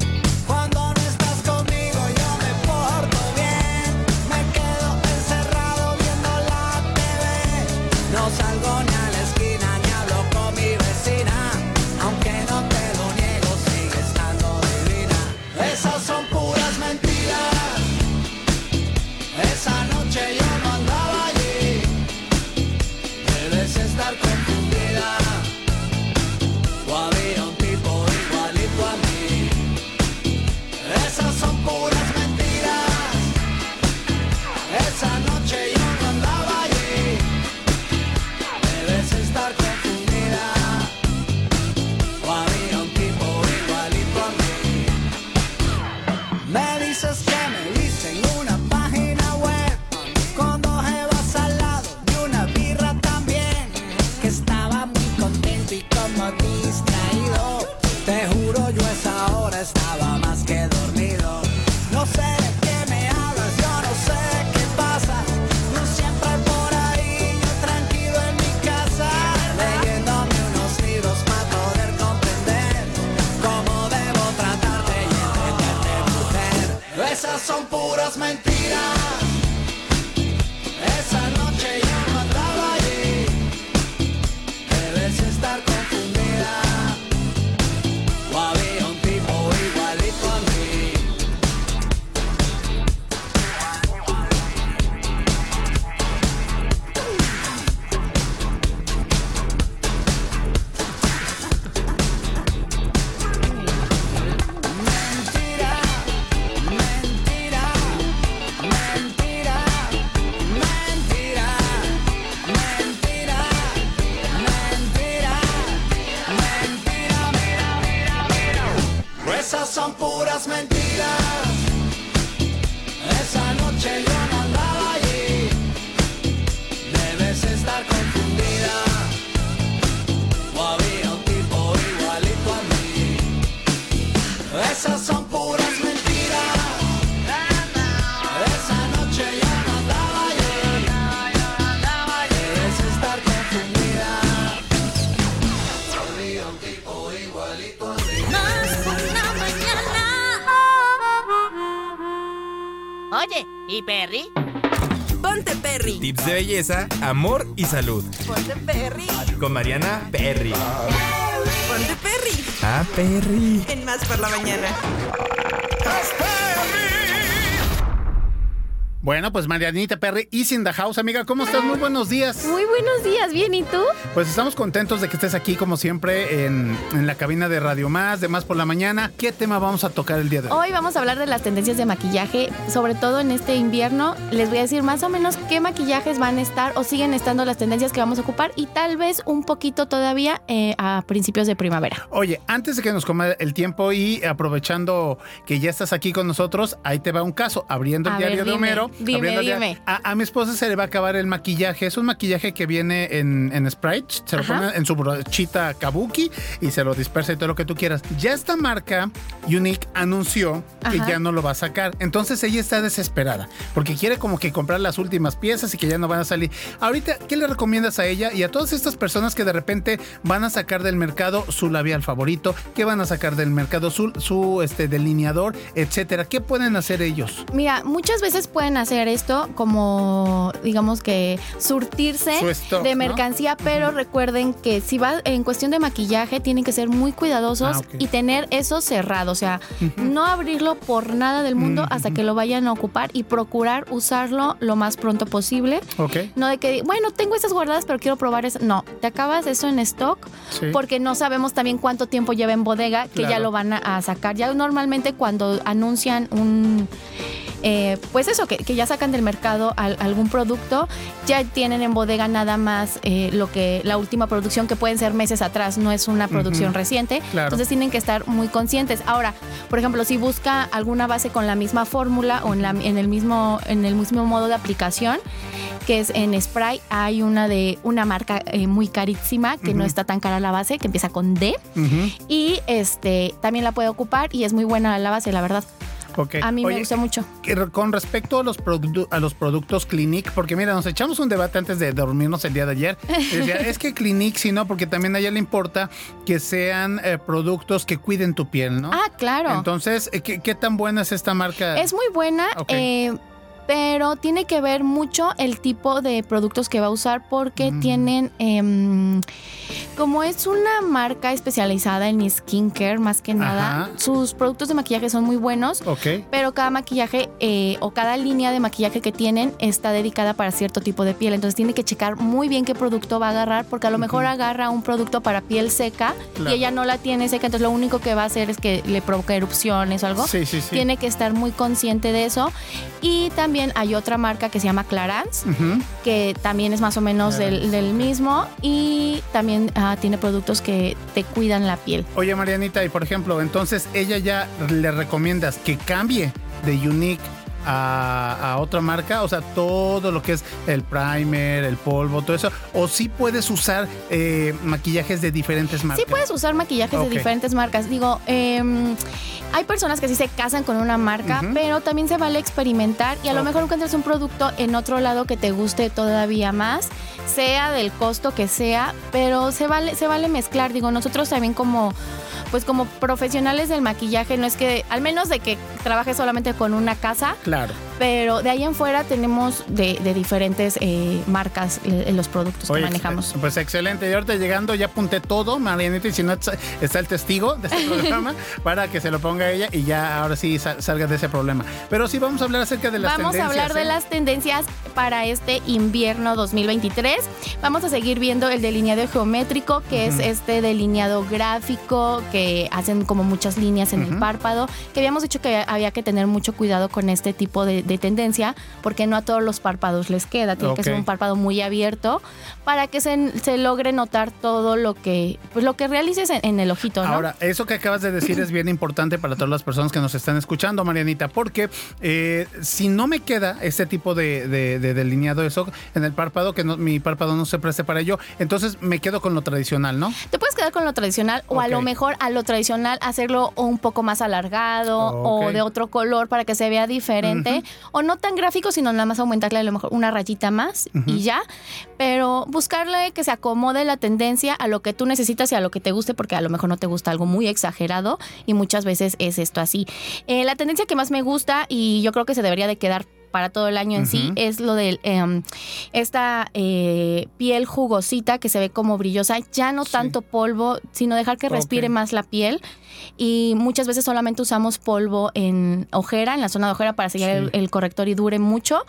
Belleza, amor y salud. Ponte Perry. Con Mariana Perry. Ponte Perry. Ah, Perry. En Más por la mañana. Bueno, pues Marianita Perry y in the house, amiga, ¿cómo estás? Muy buenos días. Muy buenos días, bien, ¿y tú? Pues estamos contentos de que estés aquí, como siempre, en, en la cabina de Radio Más, de Más por la Mañana. ¿Qué tema vamos a tocar el día de hoy? Hoy vamos a hablar de las tendencias de maquillaje, sobre todo en este invierno. Les voy a decir más o menos qué maquillajes van a estar o siguen estando las tendencias que vamos a ocupar y tal vez un poquito todavía eh, a principios de primavera. Oye, antes de que nos coma el tiempo y aprovechando que ya estás aquí con nosotros, ahí te va un caso. Abriendo el A diario ver, de. Homero, Dime, dime. A, a mi esposa se le va a acabar el maquillaje. Es un maquillaje que viene en, en Sprite. Se lo Ajá. pone en su brochita kabuki y se lo dispersa y todo lo que tú quieras. Ya esta marca, Unique, anunció que Ajá. ya no lo va a sacar. Entonces ella está desesperada porque quiere como que comprar las últimas piezas y que ya no van a salir. Ahorita, ¿qué le recomiendas a ella y a todas estas personas que de repente van a sacar del mercado su labial favorito? que van a sacar del mercado? Su, su este, delineador, etcétera. ¿Qué pueden hacer ellos? Mira, muchas veces pueden hacer esto como, digamos que, surtirse stock, de ¿no? mercancía, pero recuerden que si va en cuestión de maquillaje, tienen que ser muy cuidadosos Ah, y tener eso cerrado, o sea, no abrirlo por nada del mundo hasta que lo vayan a ocupar y procurar usarlo lo más pronto posible. Ok. No de que, bueno, tengo estas guardadas, pero quiero probar eso. No, te acabas eso en stock Sí. porque no sabemos también cuánto tiempo lleva en bodega, que ya lo van a, a sacar. Ya normalmente cuando anuncian un... eh, pues eso, que, que ya sacan del mercado al- algún producto, ya tienen en bodega nada más eh, lo que la última producción que pueden ser meses atrás, no es una producción reciente. Claro. Entonces tienen que estar muy conscientes. Ahora, por ejemplo, si busca alguna base con la misma fórmula o en, la- en el mismo en el mismo modo de aplicación, que es en spray, hay una de una marca eh, muy carísima que no está tan cara la base, que empieza con D y este también la puede ocupar y es muy buena la base, la verdad. A mí Oye, me gusta mucho. Con respecto a los, a los productos Clinique, porque mira, nos echamos un debate antes de dormirnos el día de ayer. Decía, es que Clinique, sí, no, porque también a ella le importa que sean eh, productos que cuiden tu piel, ¿no? Ah, claro. Entonces, eh, ¿qué, qué tan buena es esta marca? Es muy buena, eh, pero tiene que ver mucho el tipo de productos que va a usar porque Mm. tienen, em, como es una marca especializada en skincare más que nada, Ajá. sus productos de maquillaje son muy buenos. Ok. Pero cada maquillaje eh, o cada línea de maquillaje que tienen está dedicada para cierto tipo de piel. Entonces tiene que checar muy bien qué producto va a agarrar, porque a lo mejor agarra un producto para piel seca Claro. y ella no la tiene seca. Entonces lo único que va a hacer es que le provoque erupciones o algo. Sí, sí, sí. Tiene que estar muy consciente de eso. Y también hay otra marca que se llama Clarance, que también es más o menos del mismo. Y también ah, tiene productos que te cuidan la piel. Oye, Marianita, y por ejemplo, entonces ella ya le recomiendas que cambie de Unique a, a otra marca, o sea, todo lo que es el primer, el polvo, todo eso, o sí puedes usar eh, maquillajes de diferentes marcas. Sí puedes usar maquillajes de diferentes marcas. Digo, em, hay personas que sí se casan con una marca, pero también se vale experimentar y a lo mejor encuentras un producto en otro lado que te guste todavía más, sea del costo que sea, pero se vale, se vale mezclar. Digo, nosotros también como pues como profesionales del maquillaje, no es que, al menos de que trabajes solamente con una casa, Claro. Pero de ahí en fuera tenemos de, de diferentes eh, marcas eh, los productos Oye, que manejamos. Pues excelente. Y ahorita llegando ya apunté todo, Marianita, y si no está el testigo de este programa para que se lo ponga ella y ya ahora sí sa- salga de ese problema. Pero sí vamos a hablar acerca de las Vamos a tendencias. hablar de ¿eh? las tendencias para este invierno 2023. Vamos a seguir viendo el delineado geométrico, que es este delineado gráfico que hacen como muchas líneas en el párpado, que habíamos dicho que había que tener mucho cuidado con este tipo de, de tendencia, porque no a todos los párpados les queda, tiene que ser un párpado muy abierto para que se, se logre notar todo lo que, pues, lo que realices en, en el ojito, ¿no? Ahora, eso que acabas de decir es bien importante para todas las personas que nos están escuchando, Marianita, porque eh, si no me queda este tipo de, de- de delineado eso en el párpado, que no- mi párpado no se preste para ello, entonces me quedo con lo tradicional, ¿no? Te puedes quedar con lo tradicional o a lo mejor a lo tradicional hacerlo un poco más alargado o de otro color para que se vea diferente o no tan gráfico sino nada más aumentarle a lo mejor una rayita más y ya, pero buscarle que se acomode la tendencia a lo que tú necesitas y a lo que te guste porque a lo mejor no te gusta algo muy exagerado y muchas veces es esto así. Eh, la tendencia que más me gusta y yo creo que se debería de quedar para todo el año en sí es lo de esta eh, piel jugosita que se ve como brillosa, ya no Sí. tanto polvo, sino dejar que respire más la piel. Y muchas veces solamente usamos polvo en ojera, en la zona de ojera para sellar Sí. el, el corrector y dure mucho.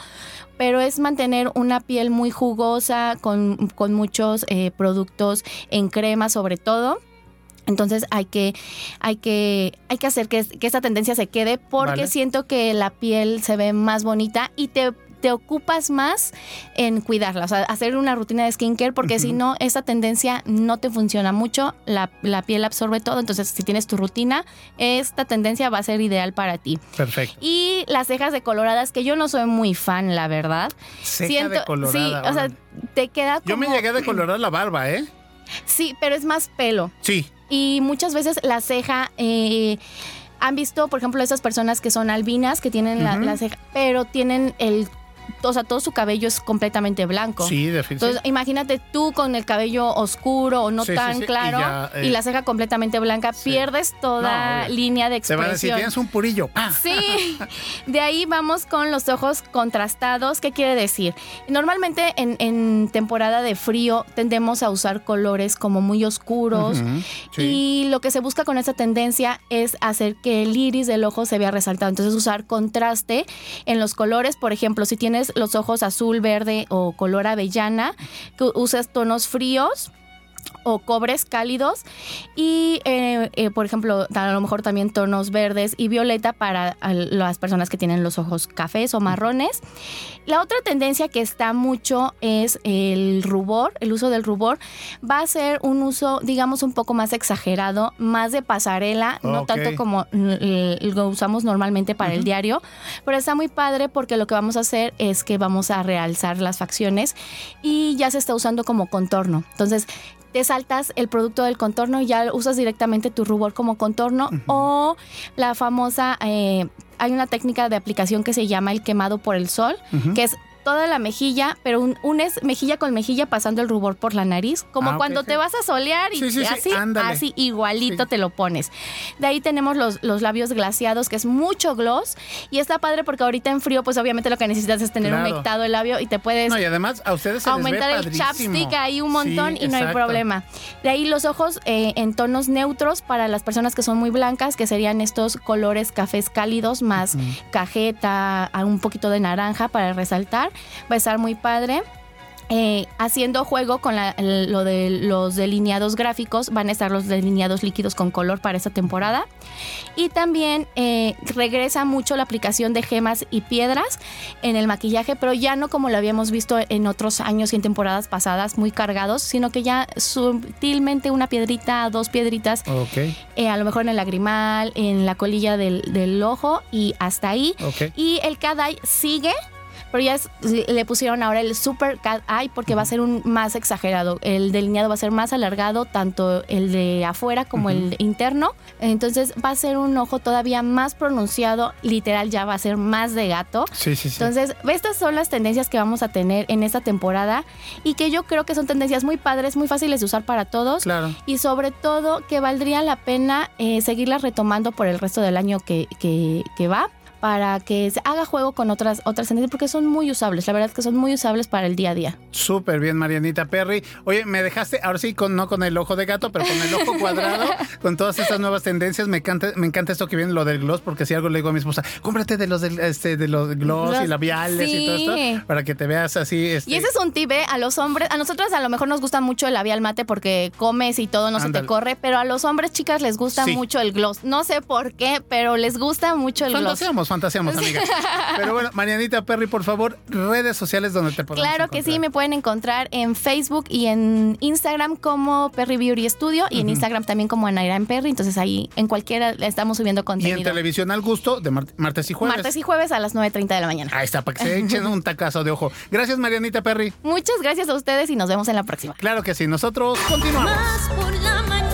Pero es mantener una piel muy jugosa, con, con muchos eh, productos en crema sobre todo. Entonces hay que, hay que, hay que hacer que, que esta tendencia se quede porque Vale. siento que la piel se ve más bonita y te, te ocupas más en cuidarla, o sea, hacer una rutina de skincare, porque si no, esa tendencia no te funciona mucho, la, la piel absorbe todo, entonces si tienes tu rutina, esta tendencia va a ser ideal para ti. Perfecto. Y las cejas decoloradas, que yo no soy muy fan, la verdad. Ceja decolorada, Sí, o sea, te queda como... Yo me llegué a decolorar la barba, ¿eh? Sí, pero es más pelo. Sí. Y muchas veces la ceja... eh, han visto, por ejemplo, esas personas que son albinas, que tienen la, ceja, pero tienen el... O sea, todo su cabello es completamente blanco. Sí, definitivamente. Entonces, imagínate tú con el cabello oscuro o no Sí, tan sí, claro y, ya, eh, la ceja completamente blanca, pierdes toda No, línea de Te van a decir, expresión. tienes un purillo. ¡pah! Sí, de ahí vamos con los ojos contrastados. ¿Qué quiere decir? Normalmente en, en temporada de frío tendemos a usar colores como muy oscuros y lo que se busca con esa tendencia es hacer que el iris del ojo se vea resaltado. Entonces usar contraste en los colores. Por ejemplo, si tienes los ojos azul, verde o color avellana, que usas tonos fríos o cobres cálidos y eh, eh, por ejemplo a lo mejor también tonos verdes y violeta para las personas que tienen los ojos cafés o marrones. La otra tendencia que está mucho es el rubor, el uso del rubor va a ser un uso digamos un poco más exagerado, más de pasarela, no tanto como lo usamos normalmente para el diario, pero está muy padre porque lo que vamos a hacer es que vamos a realzar las facciones y ya se está usando como contorno. Entonces, te saltas el producto del contorno y ya usas directamente tu rubor como contorno o la famosa, eh, hay una técnica de aplicación que se llama el quemado por el sol, que es toda la mejilla, pero un, unes mejilla con mejilla pasando el rubor por la nariz, como Ah, cuando te vas a solear y Sí, sí, sí, así, así igualito te lo pones. De ahí tenemos los, los labios glaciados, que es mucho gloss y está padre porque ahorita en frío, pues obviamente lo que necesitas es tener Claro. humectado el labio y te puedes No, y además a ustedes se les ve aumentar el chapstick ahí un montón y no hay problema. De ahí los ojos eh, en tonos neutros para las personas que son muy blancas, que serían estos colores cafés cálidos más cajeta, a un poquito de naranja para resaltar. Va a estar muy padre. Eh, haciendo juego con la- lo de los delineados gráficos, van a estar los delineados líquidos con color para esta temporada. Y también eh, regresa mucho la aplicación de gemas y piedras en el maquillaje, pero ya no como lo habíamos visto en otros años y en temporadas pasadas, muy cargados, sino que ya sutilmente una piedrita, dos piedritas, Ok. eh, a lo mejor en el lagrimal, en la colilla del, del ojo y hasta ahí. Ok. Y el eye sigue. Pero ya es- le pusieron ahora el super cat eye porque va a ser un más exagerado. El delineado va a ser más alargado, tanto el de afuera como el interno. Entonces va a ser un ojo todavía más pronunciado. Literal ya va a ser más de gato. Sí, sí, sí. Entonces, estas son las tendencias que vamos a tener en esta temporada y que yo creo que son tendencias muy padres, muy fáciles de usar para todos. Claro. Y sobre todo que valdría la pena eh, seguirlas retomando por el resto del año que, que- que va para que se haga juego con otras otras tendencias porque son muy usables, la verdad es que son muy usables para el día a día. Súper bien, Marianita Perry. Oye, me dejaste, ahora sí, con, no con el ojo de gato, pero con el ojo cuadrado, con todas estas nuevas tendencias. Me encanta, me encanta esto que viene lo del gloss, porque si algo le digo a mi esposa, cómprate de los, del- este, de los gloss y labiales y todo esto, para que te veas así. Este, Y ese es un tip, ¿eh? A los hombres, a nosotros a lo mejor nos gusta mucho el labial mate porque comes y todo no se te corre, pero a los hombres, chicas, les gusta Sí. mucho el gloss. No sé por qué, pero les gusta mucho el gloss. Fantaseamos, amiga. Pero bueno, Marianita Perry, por favor, redes sociales donde te podemos Claro que sí, me pueden encontrar en Facebook y en Instagram como Perry Beauty Studio y en. Instagram también como Anairan Perry. Entonces ahí en cualquiera le estamos subiendo Y en contenido. televisión al gusto de mar- martes y jueves. Martes y jueves a las 9.30 de la mañana. Ahí está, para que se echen un tacazo de ojo. Gracias, Marianita Perry. Muchas gracias a ustedes y nos vemos en la próxima. Claro que sí, nosotros continuamos. por la mañana.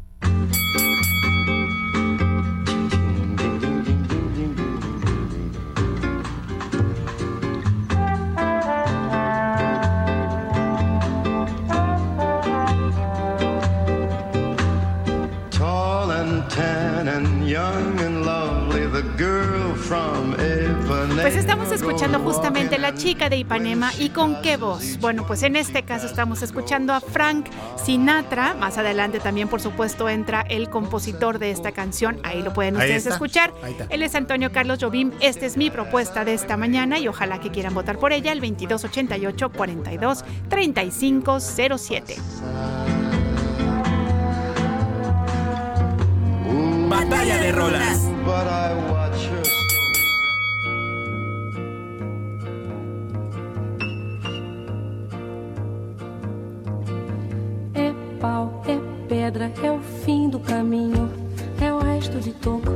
Pues estamos escuchando justamente la chica de Ipanema y con qué voz. Bueno, pues en este caso estamos escuchando a Frank Sinatra. Más adelante también, por supuesto, entra el compositor de esta canción. Ahí lo pueden ustedes está, escuchar. Él es Antonio Carlos Jobim. Esta es mi propuesta de esta mañana y ojalá que quieran votar por ella. El 2288 42 3507. Batalla de rolas. Pau, é pedra, é o fim do caminho. É o resto de toco,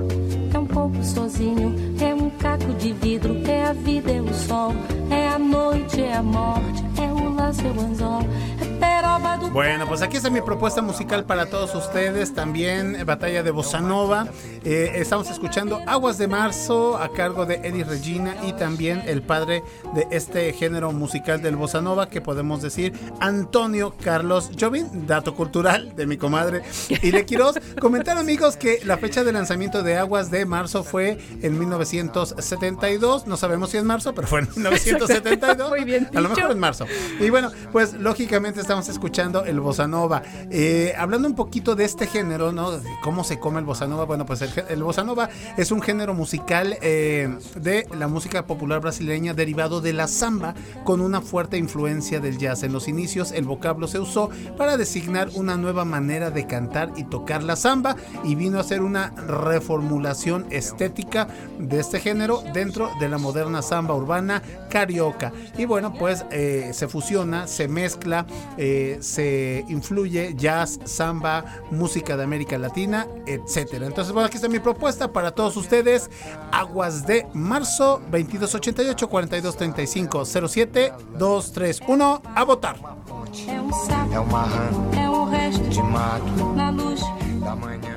é um pouco sozinho. É um caco de vidro, é a vida, é o sol. É a noite, é a morte, é o laço, é o anzol. É peroba do Bueno, pues aquí está mi propuesta musical para todos ustedes. También eh, Batalla de Bossa Nova. Eh, estamos escuchando Aguas de Marzo a cargo de Eddie Regina y también el padre de este género musical del Bossa Nova que podemos decir Antonio Carlos Jobim, dato cultural de mi comadre Ile Quiroz. Comentar amigos que la fecha de lanzamiento de Aguas de Marzo fue en 1972. No sabemos si es marzo, pero fue en 1972. Muy bien A lo mejor en marzo. Y bueno, pues lógicamente estamos escuchando el bossa nova. Eh, hablando un poquito de este género, ¿no? De cómo se come el bossa nova. Bueno, pues el, el bossa nova es un género musical eh, de la música popular brasileña derivado de la samba con una fuerte influencia del jazz. En los inicios el vocablo se usó para designar una nueva manera de cantar y tocar la samba y vino a ser una reformulación estética de este género dentro de la moderna samba urbana carioca. Y bueno, pues eh, se fusiona, se mezcla, eh, se influye jazz, samba, música de América Latina, etcétera. Entonces, bueno, aquí está mi propuesta para todos ustedes. Aguas de marzo 2288 4235 07 231 a votar. É um sapo, É uma rã é o resto de mato na luz. da manhã.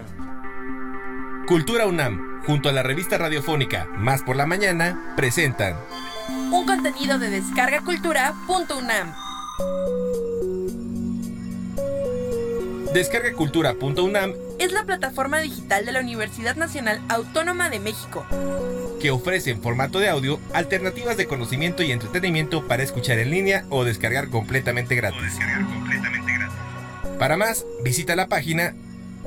Cultura UNAM, junto a la revista radiofónica Más por la Mañana, presentan Un contenido de descargacultura.unam. Descargacultura.unam, Es la plataforma digital de la Universidad Nacional Autónoma de México. que ofrece en formato de audio alternativas de conocimiento y entretenimiento para escuchar en línea o descargar completamente gratis. Para más, visita la página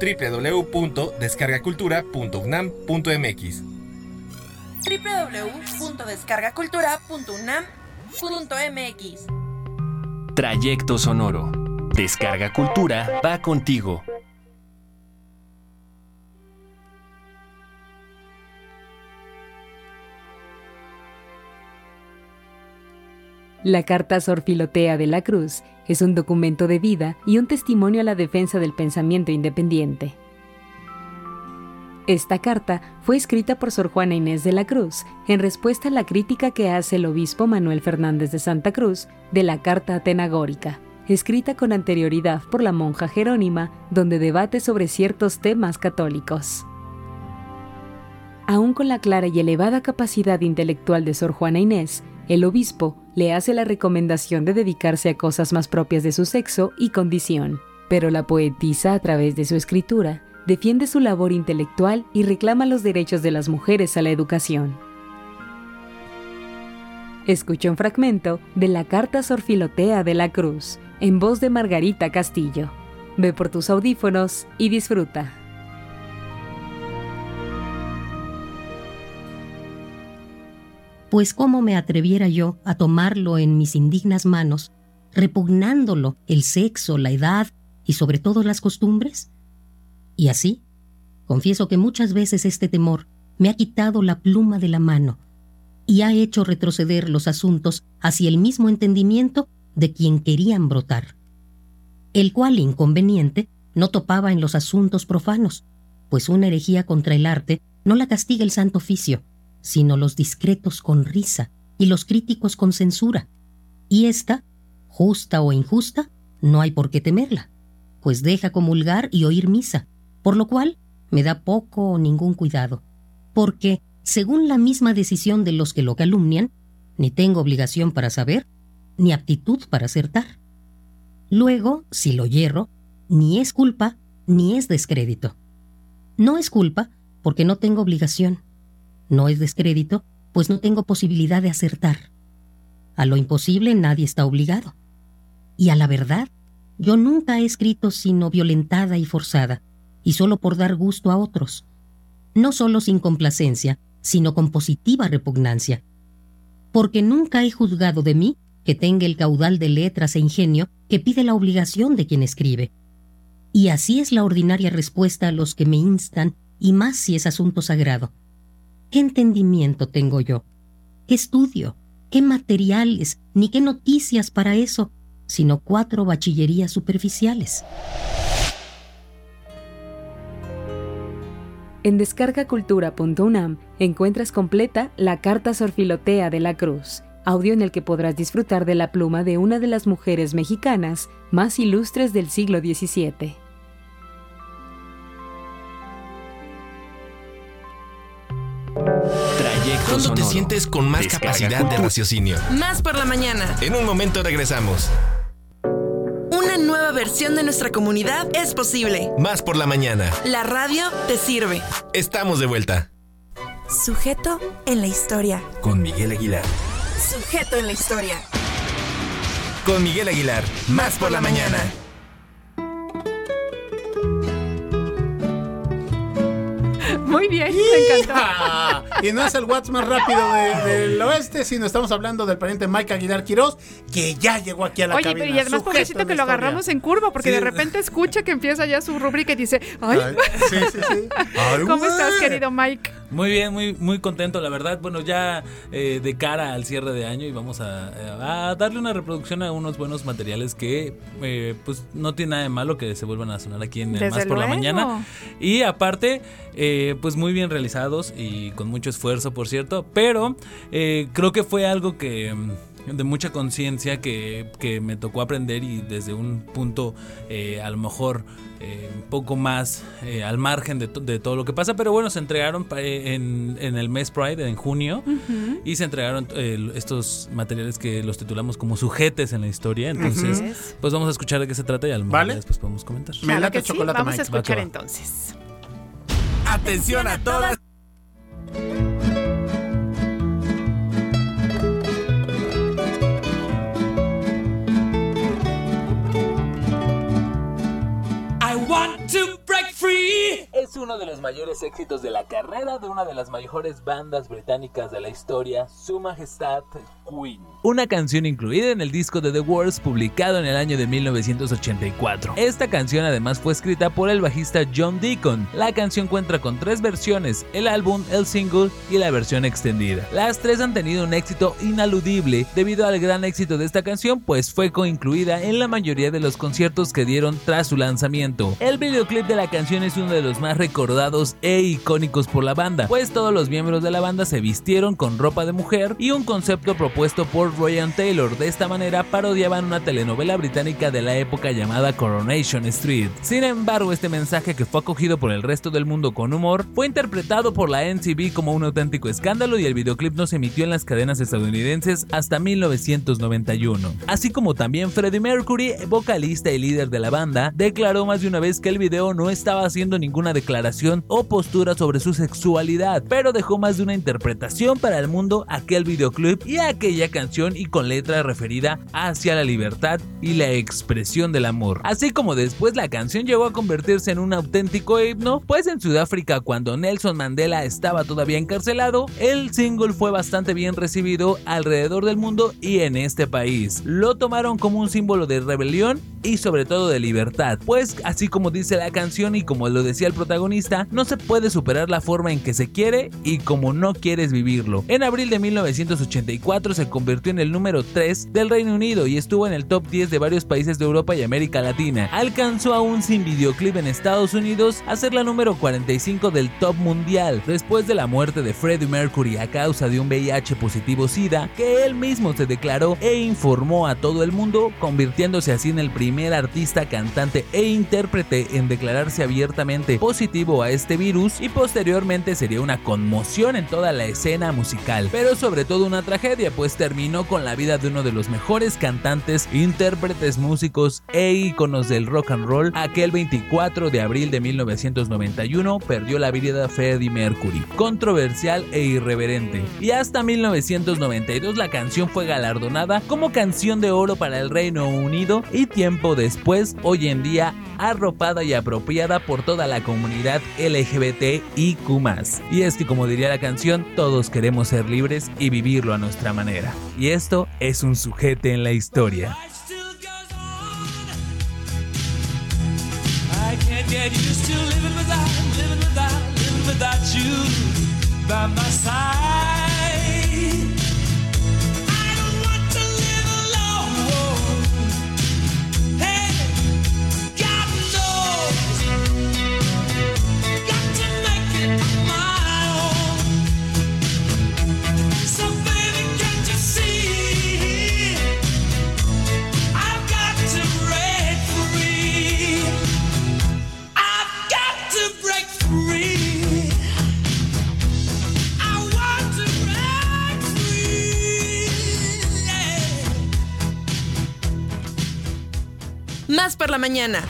www.descargacultura.unam.mx. www.descargacultura.unam.mx. Trayecto Sonoro. Descarga Cultura va contigo. La Carta Sor Filotea de la Cruz es un documento de vida y un testimonio a la defensa del pensamiento independiente. Esta carta fue escrita por Sor Juana Inés de la Cruz en respuesta a la crítica que hace el obispo Manuel Fernández de Santa Cruz de la Carta Atenagórica, escrita con anterioridad por la monja Jerónima, donde debate sobre ciertos temas católicos. Aún con la clara y elevada capacidad intelectual de Sor Juana Inés, el obispo le hace la recomendación de dedicarse a cosas más propias de su sexo y condición, pero la poetisa a través de su escritura defiende su labor intelectual y reclama los derechos de las mujeres a la educación. Escucha un fragmento de la carta Sor Filotea de la Cruz, en voz de Margarita Castillo. Ve por tus audífonos y disfruta. Pues cómo me atreviera yo a tomarlo en mis indignas manos, repugnándolo el sexo, la edad y sobre todo las costumbres? Y así, confieso que muchas veces este temor me ha quitado la pluma de la mano y ha hecho retroceder los asuntos hacia el mismo entendimiento de quien querían brotar, el cual inconveniente no topaba en los asuntos profanos, pues una herejía contra el arte no la castiga el santo oficio, sino los discretos con risa y los críticos con censura. Y esta, justa o injusta, no hay por qué temerla, pues deja comulgar y oír misa, por lo cual me da poco o ningún cuidado, porque, según la misma decisión de los que lo calumnian, ni tengo obligación para saber, ni aptitud para acertar. Luego, si lo hierro, ni es culpa, ni es descrédito. No es culpa porque no tengo obligación, no es descrédito, pues no tengo posibilidad de acertar. A lo imposible nadie está obligado. Y a la verdad, yo nunca he escrito sino violentada y forzada, y solo por dar gusto a otros. No solo sin complacencia, sino con positiva repugnancia. Porque nunca he juzgado de mí que tenga el caudal de letras e ingenio que pide la obligación de quien escribe. Y así es la ordinaria respuesta a los que me instan, y más si es asunto sagrado. ¿Qué entendimiento tengo yo? ¿Qué estudio? ¿Qué materiales? Ni qué noticias para eso, sino cuatro bachillerías superficiales. En descargacultura.unam encuentras completa la Carta Sorfilotea de la Cruz, audio en el que podrás disfrutar de la pluma de una de las mujeres mexicanas más ilustres del siglo XVII. Trayecto ¿Cuándo te sientes con más Descarga capacidad de raciocinio? Más por la mañana. En un momento regresamos. Una nueva versión de nuestra comunidad es posible. Más por la mañana. La radio te sirve. Estamos de vuelta. Sujeto en la historia. Con Miguel Aguilar. Sujeto en la historia. Con Miguel Aguilar. Más por la mañana. Muy bien, me encantó. Y no es el WhatsApp más rápido de- del oeste, sino estamos hablando del pariente Mike Aguilar Quiroz, que ya llegó aquí a la Oye, cabina. pero y además pobrecito que lo agarramos en curva, porque Sí. de repente escucha que empieza ya su rúbrica y dice, ay, Ay, sí, sí, sí. Ay, ¿cómo güey. estás, querido Mike? Muy bien, muy, muy contento, la verdad. Bueno, ya eh, de cara al cierre de año y vamos a, a darle una reproducción a unos buenos materiales que eh, pues no tiene nada de malo que se vuelvan a sonar aquí en el Desde Más por la. Mañana. Y aparte, eh, pues muy bien realizados y con mucho esfuerzo, por cierto. Pero eh, creo que fue algo que... mm, de mucha conciencia que, que me tocó aprender y desde un punto eh, a lo mejor eh, un poco más eh, al margen de, to- de todo lo que pasa, pero bueno, se entregaron en, en el mes Pride en junio y se entregaron eh, estos materiales que los titulamos como sujetes en la historia, entonces pues vamos a escuchar de qué se trata y a lo mejor ¿Vale? después podemos comentar. Claro que sí, Vamos a escuchar va. entonces. Atención a todas. Bye. Es uno de los mayores éxitos de la carrera de una de las mejores bandas británicas de la historia, Su Majestad Queen. Una canción incluida en el disco de The Wars publicado en el año de 1984. Esta canción además fue escrita por el bajista John Deacon. La canción cuenta con tres versiones, el álbum, el single y la versión extendida. Las tres han tenido un éxito inaludible debido al gran éxito de esta canción, pues fue coincluida en la mayoría de los conciertos que dieron tras su lanzamiento. El videoclip de la canción es uno de los más recordados e icónicos por la banda, pues todos los miembros de la banda se vistieron con ropa de mujer y un concepto propuesto por Ryan Taylor. De esta manera parodiaban una telenovela británica de la época llamada Coronation Street. Sin embargo, este mensaje que fue acogido por el resto del mundo con humor fue interpretado por la NCB como un auténtico escándalo y el videoclip no se emitió en las cadenas estadounidenses hasta 1991. Así como también Freddie Mercury, vocalista y líder de la banda, declaró más de una vez que el video no estaba haciendo ninguna declaración o postura sobre su sexualidad, pero dejó más de una interpretación para el mundo aquel videoclip y aquella canción y con letra referida hacia la libertad y la expresión del amor. Así como después la canción llegó a convertirse en un auténtico himno, pues en Sudáfrica cuando Nelson Mandela estaba todavía encarcelado, el single fue bastante bien recibido alrededor del mundo y en este país. Lo tomaron como un símbolo de rebelión y sobre todo de libertad, pues así como dice la canción y como lo decía el protagonista, no se puede superar la forma en que se quiere y como no quieres vivirlo. En abril de 1984 se convirtió en el número 3 del Reino Unido y estuvo en el top 10 de varios países de Europa y América Latina. Alcanzó aún sin videoclip en Estados Unidos a ser la número 45 del top mundial, después de la muerte de Freddie Mercury a causa de un VIH positivo SIDA, que él mismo se declaró e informó a todo el mundo, convirtiéndose así en el primer artista, cantante e intérprete en declararse abiertamente positivo a este virus y posteriormente sería una conmoción en toda la escena musical, pero sobre todo una tragedia, pues terminó con la vida de uno de los mejores cantantes, intérpretes, músicos e íconos del rock and roll. Aquel 24 de abril de 1991 perdió la vida Freddie Mercury, controversial e irreverente. Y hasta 1992 la canción fue galardonada como canción de oro para el Reino Unido y tiempo después, hoy en día, arropada y apropiada por toda la comunidad LGBTIQ+. Y es que como diría la canción, todos queremos ser libres y vivirlo a nuestra manera. Y esto es un sujete en la historia. Más por la mañana.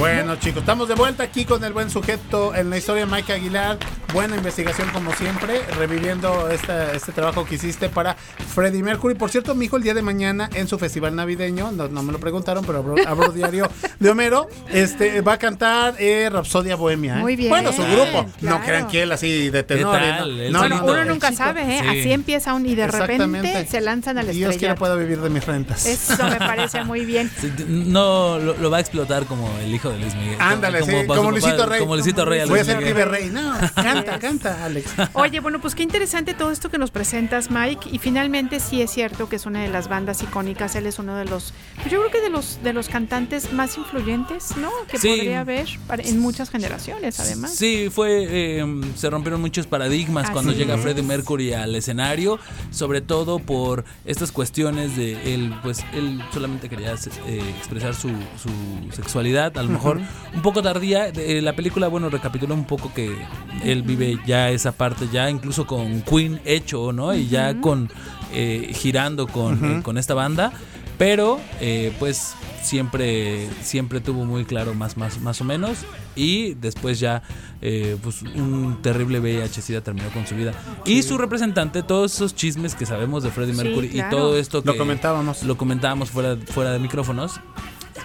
Bueno, chicos, estamos de vuelta aquí con el buen sujeto en la historia de Mike Aguilar. Buena investigación, como siempre, reviviendo esta- este trabajo que hiciste para Freddie Mercury. Por cierto, mi hijo el día de mañana en su festival navideño, no, no me lo preguntaron, pero abro, abro diario de Homero, este, va a cantar eh, Rapsodia Bohemia. ¿eh? Muy bien, Bueno, su grupo. No crean que él así de tenor. ¿eh? No, no, Bueno, no, uno nunca chico- sabe, ¿eh? Sí. Así empieza un y de repente se lanzan al Dios quiera estrella. pueda vivir de mis rentas. Eso me parece muy bien. No, lo, lo va a explotar como el hijo de Luis Miguel. Ándale, sí, como Luisito Rey. Como Luisito Rey. Voy a ser pibe rey. No, canta, canta, Alex. Oye, bueno, pues qué interesante todo esto que nos presentas, Mike. Y finalmente sí es cierto que es una de las bandas icónicas. Él es uno de los, pues yo creo que de los de los cantantes más influyentes, ¿no? Que Sí. podría haber en muchas generaciones, además. Sí, fue, eh, se rompieron muchos paradigmas Así cuando llega. Freddie Mercury al escenario, sobre todo por estas cuestiones de él, pues él solamente quería eh, expresar su, su sexualidad, a lo mejor Ujú. un poco tardía. Eh, la película, bueno, recapitula un poco que él vive ya esa parte, ya incluso con Queen hecho, ¿no? Y ya con eh, girando con, eh, con esta banda. Pero, eh, pues, siempre, siempre tuvo muy claro más, más, más o menos. Y después ya, eh, pues, un terrible VIH-Sida terminó con su vida. Y su representante, todos esos chismes que sabemos de Freddie Sí, Mercury claro. y todo esto que Lo comentábamos. Lo comentábamos fuera, fuera de micrófonos.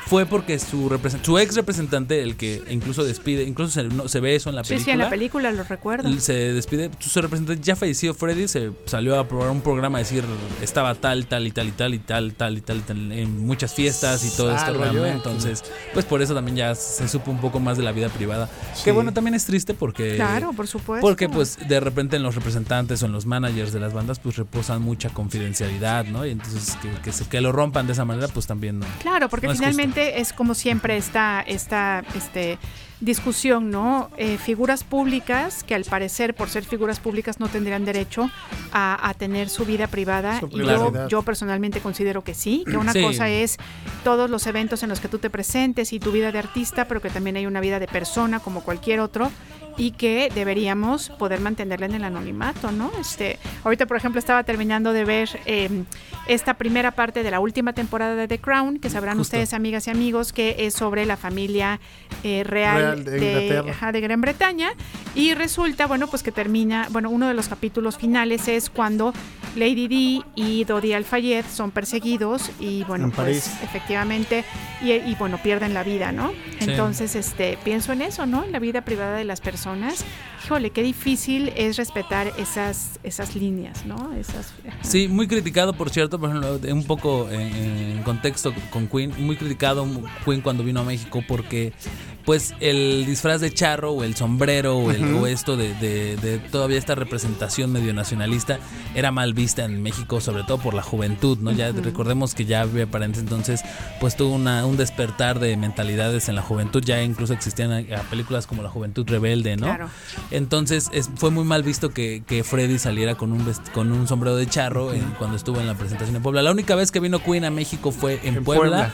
Fue porque su, su ex representante, el que incluso despide, incluso se, no- se ve eso en la Sí, película. sí, en la película lo recuerdo. Se despide, su representante ya falleció Freddy, se salió a probar un programa a decir estaba tal, tal y tal y tal y tal, tal y tal, y tal en muchas fiestas y todo esto. Salva yo. Entonces, pues por eso también ya se supo un poco más de la vida privada. Sí. Que bueno, también es triste porque... Claro, por supuesto. Porque pues de repente en los representantes o en los managers de las bandas pues reposan mucha confidencialidad, ¿no? Y entonces que, que, se- que lo rompan de esa manera pues también no. Claro, porque no justo. Finalmente es como siempre esta, esta este, discusión, ¿no? Eh, figuras públicas que al parecer por ser figuras públicas no tendrían derecho a, a tener su vida privada. Su y yo, yo personalmente considero que sí, que una Sí. cosa es todos los eventos en los que tú te presentes y tu vida de artista, pero que también hay una vida de persona como cualquier otro y que deberíamos poder mantenerla en el anonimato, ¿no? Este, ahorita, por ejemplo, estaba terminando de ver eh, esta primera parte de la última temporada de The Crown, que sabrán Justo. ustedes, amigas y amigos, que es sobre la familia eh, real, Real de de, Inglaterra. ajá, de Gran Bretaña. Y resulta, bueno, pues que termina, bueno, uno de los capítulos finales es cuando Lady Di y Dodi Al-Fayed son perseguidos y, bueno, En pues París. efectivamente, y, y, bueno, pierden la vida, ¿no? Sí. Entonces, este, pienso en eso, ¿no? En la vida privada de las personas. Híjole, qué difícil es respetar esas, esas líneas, ¿no? Esas, Sí, muy criticado, por cierto, por ejemplo, un poco en, en contexto con Queen, muy criticado Queen cuando vino a México porque pues el disfraz de charro o el sombrero o, el- o esto de, de- de todavía esta representación medio nacionalista era mal vista en México, sobre todo por la juventud, ¿no? Ya recordemos que ya había para entonces pues tuvo una, un despertar de mentalidades en la juventud, ya incluso existían eh, películas como La Juventud Rebelde, ¿no? Claro. Entonces es- fue muy mal visto que, que Freddy saliera con un, vest- con un sombrero de charro en- cuando estuvo en la presentación en Puebla. La única vez que vino Queen a México fue en, En Puebla, Puebla.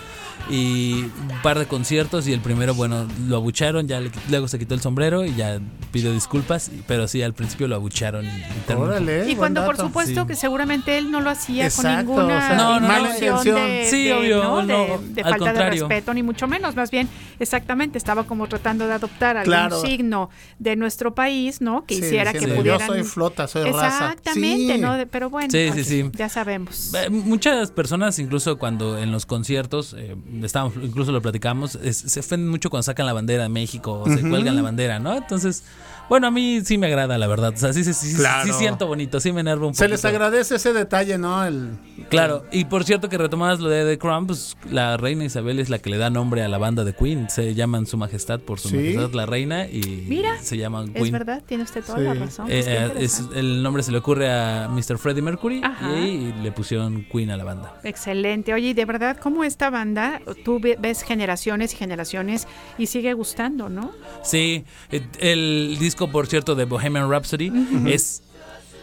y un par de conciertos y el primero, bueno, lo abucharon, ya le- luego se quitó el sombrero y ya pidió disculpas, pero sí, al principio lo abucharon. y- y Órale, cuando por supuesto Sí. que seguramente él no lo hacía Exacto, con ninguna o sea, No, no, no. intención de, Sí, de, obvio, ¿no? de- no, de al falta de respeto, ni mucho menos, más bien, exactamente, estaba como tratando de adoptar algún Claro. signo de nuestro país, ¿no? Que Sí, hiciera que pudieran... Yo soy flota, soy raza. Exactamente, Sí. ¿no? De- Pero bueno, Sí, pues, sí, sí. ya sabemos. Eh, Muchas personas, incluso cuando en los conciertos, eh, estábamos, incluso lo platicamos, es- se ofenden mucho cuando sacan la bandera de México o se cuelgan la bandera, ¿no? Entonces, bueno, a mí sí me agrada, la verdad. O sea, sí, sí, sí, sí, Claro. sí siento bonito, sí me enerva un Se poquito. les agradece ese detalle, ¿no? El, Claro, y por cierto que retomabas lo de The Crown, pues la reina Isabel es la que le da nombre a la banda de Queen. Se llaman Su Majestad por Su ¿Sí? Majestad la reina y Mira, se llaman Queen. Verdad, tiene usted toda la razón. Eh, pues, eh, es- el nombre se le ocurre a Mr. Freddie Mercury Ajá. y le pusieron Queen a la banda. Excelente. Oye, y de verdad, ¿cómo esta banda, tú ve- ves generaciones y generaciones y sigue gustando, ¿no? Sí, eh, el disco, por cierto, de Bohemian Rhapsody Ujú. es,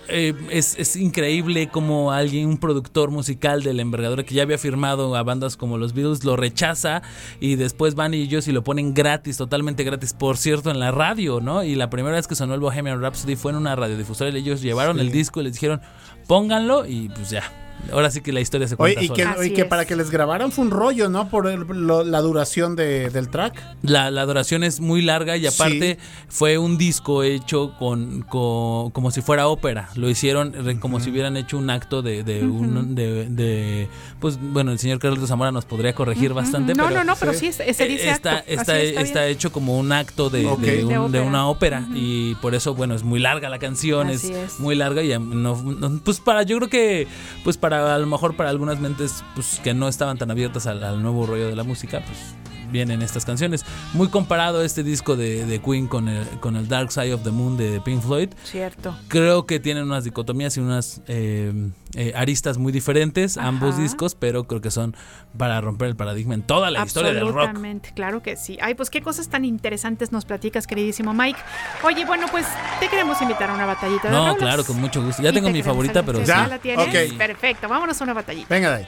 eh, es, es increíble como alguien, un productor musical de la envergadura que ya había firmado a bandas como los Beatles, lo rechaza y después van ellos y lo ponen gratis, totalmente gratis, por cierto, en la radio, ¿no? Y la primera vez que sonó el Bohemian Rhapsody fue en una radiodifusora y ellos llevaron Sí. el disco y les dijeron, pónganlo y pues ya. Ahora sí que la historia se Oye, cuenta y que, sola. y que para que les grabaran fue un rollo, ¿no? Por el- lo- la duración de- del track. La, la duración es muy larga y aparte fue un disco hecho con, con- como si fuera ópera. Lo hicieron como si hubieran hecho un acto de, de un de, de- pues bueno el señor Carlos Zamora nos podría corregir bastante. No, pero no, no, pero sí, se se eh, dice está, acto. está, está está hecho como un acto de, Ok. de De un- ópera. una ópera y por eso bueno es muy larga la canción Así es, es. muy larga y am- no, no- pues para yo creo que pues para a lo mejor para algunas mentes pues que no estaban tan abiertas al, al nuevo rollo de la música pues vienen estas canciones muy comparado este disco de, de Queen con el, con el Dark Side of the Moon de Pink Floyd Cierto. creo que tienen unas dicotomías y unas eh, eh, aristas muy diferentes ambos discos pero creo que son para romper el paradigma en toda la historia del rock Absolutamente, claro que sí. Ay, pues qué cosas tan interesantes nos platicas, queridísimo Mike. Oye, bueno, pues te queremos invitar a una batallita de no rolas. claro con mucho gusto ya Y tengo te mi favorita pero ¿Ya sí. la tienes? Ok. Perfecto, vámonos a una batallita. Venga de ahí.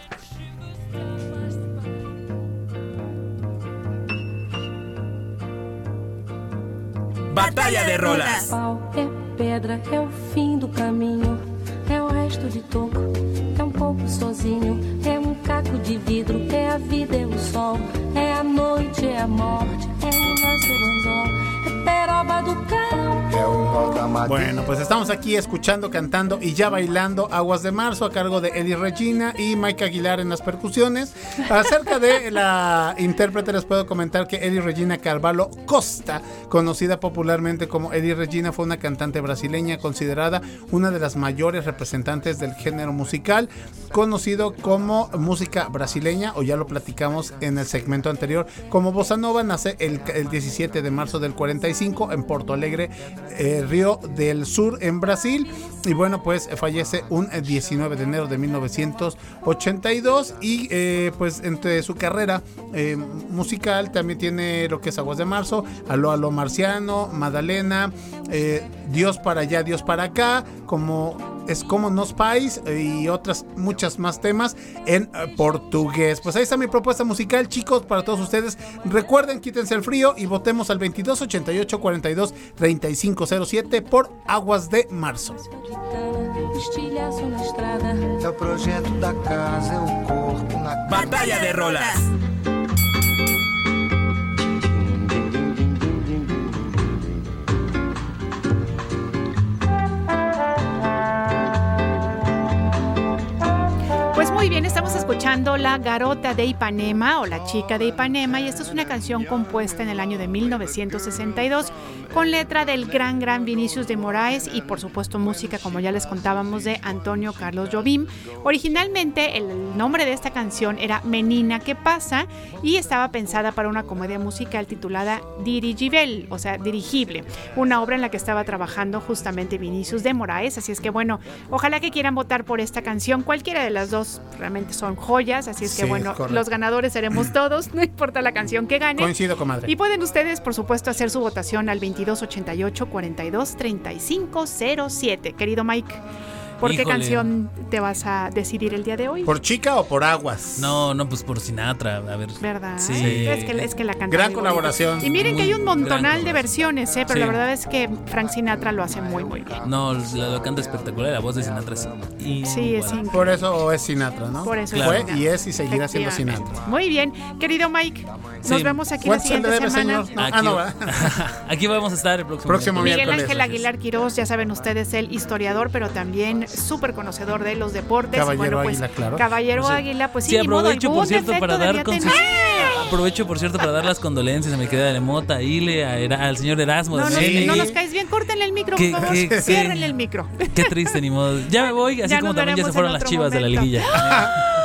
Batalla de rolas. Pau é pedra, é o fim do caminho. É o resto de toco, é um pouco sozinho. É um caco de vidro, é a vida, é o sol. É a noite, é a morte, Bueno, pues estamos aquí escuchando, cantando y ya bailando Aguas de Marzo a cargo de Eddie Regina y Mike Aguilar en las percusiones. Acerca de la intérprete les puedo comentar que Eddie Regina Carvalho Costa, conocida popularmente como Eddie Regina, fue una cantante brasileña considerada una de las mayores representantes del género musical, conocido como música brasileña, o ya lo platicamos en el segmento anterior, como Bossa Nova, nace el, el 17 de marzo del 45 en Porto Alegre, eh, Río del Sur, en Brasil. Y bueno, pues fallece un 19 de enero de 1982. Y eh, pues entre su carrera eh, musical también tiene lo que es Aguas de Marzo, Aló, Aló Marciano, Madalena, eh, Dios para allá, Dios para acá, como es como nos país y otras muchas más temas en eh, portugués. Pues ahí está mi propuesta musical, chicos, para todos ustedes. Recuerden, quítense el frío y votemos al 22 88 42 35 07 por Aguas de Marzo. Estilhaço na estrada. pues muy bien, estamos escuchando La Garota de Ipanema o La Chica de Ipanema y esto es una canción compuesta en el año de 1962 con letra del gran, gran Vinicius de Moraes y por supuesto música, como ya les contábamos, de Antonio Carlos Jobim. Originalmente el nombre de esta canción era Menina, ¿qué pasa? Y estaba pensada para una comedia musical titulada Dirigible, o sea, dirigible, una obra en la que estaba trabajando justamente Vinicius de Moraes, así es que bueno, ojalá que quieran votar por esta canción, cualquiera de las dos realmente son joyas, así es que Sí, bueno, correcto. los ganadores seremos todos, no importa la canción que gane. Coincido, comadre. Y pueden ustedes, por supuesto, hacer su votación al 2288 42 35 07. Querido Mike, ¿por qué canción te vas a decidir el día de hoy? ¿Por chica o por aguas? No, no, pues por Sinatra, a ver. ¿Verdad? Sí. Es que, es que la canta Gran bonito. colaboración. Y miren que hay un montonal de versiones, ¿eh? pero Sí. la verdad es que Frank Sinatra lo hace muy, muy bien. No, la, lo canta espectacular, la voz de Sinatra es Sí, es increíble. Por eso es Sinatra, ¿no? Por eso Claro. es Fue y es y seguirá siendo. Sinatra. Muy bien, querido Mike, nos Sí. vemos aquí la ¿Cuánto se le siguiente debe, semana. señor? No, Aquí, ah, no, ¿verdad? aquí vamos a estar el próximo, Próximo miércoles. Miguel miércoles. Ángel Aguilar Quiroz, ya saben ustedes, el historiador, pero también súper conocedor de los deportes. Caballero bueno, pues, Águila, claro. Caballero Sí. Águila, pues sí, Sí, modo, aprovecho, por cierto, para dar. Aprovecho, por cierto, para dar las condolencias a mi querida Lemota, a Ile, a Era- al señor Erasmo No, de nos, México. no nos caes bien, córtenle el micro, ¿Qué- por favor. Ciérrenle el micro. Qué triste, ni modo. Ya me voy, así Ya como también ya se fueron las chivas de la liguilla.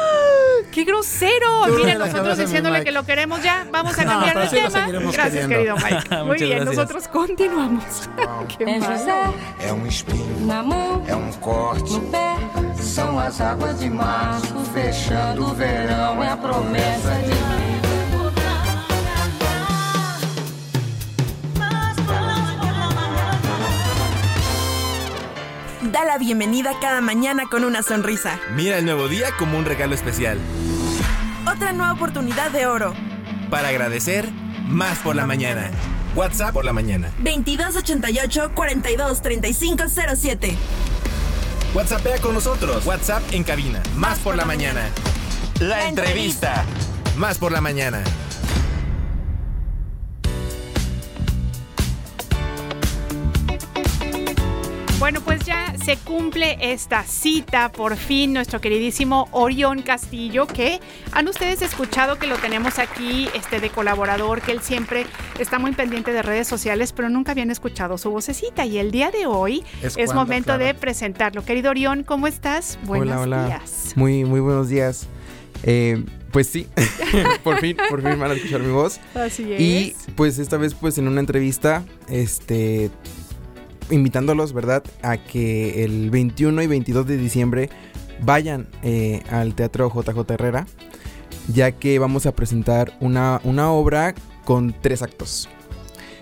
¡Qué grosero! La nosotros diciéndole que lo queremos ya. Vamos a No, cambiar de sí tema. Gracias, queriendo. querido Mike. Muy bien, gracias. nosotros continuamos. Qué É. José, É um espinho, na mão, é um corte. no pé, São as águas de março, fechando o verão. É a promessa de Da la bienvenida cada mañana con una sonrisa. Mira el nuevo día como un regalo especial. Otra nueva oportunidad de oro. Para agradecer, más por la mañana. WhatsApp por la mañana. 2288 42 35 07. WhatsAppea con nosotros. WhatsApp en cabina. Más por la mañana. La entrevista. Más por la mañana. Bueno, pues ya se cumple esta cita, por fin, nuestro queridísimo Orión Castillo, que han ustedes escuchado que lo tenemos aquí este, de colaborador, que él siempre está muy pendiente de redes sociales, pero nunca habían escuchado su vocecita. Y el día de hoy Es es, cuando, momento claro. de presentarlo. Querido Orión, ¿cómo estás? Buenos hola, hola. días. Muy, muy buenos días. Eh, pues sí, por fin, por fin van a escuchar mi voz. Así es. Y pues esta vez pues en una entrevista, este, invitándolos, ¿verdad? A que el 21 y 22 de diciembre vayan eh, al Teatro JJ Herrera, ya que vamos a presentar una, una obra con tres actos.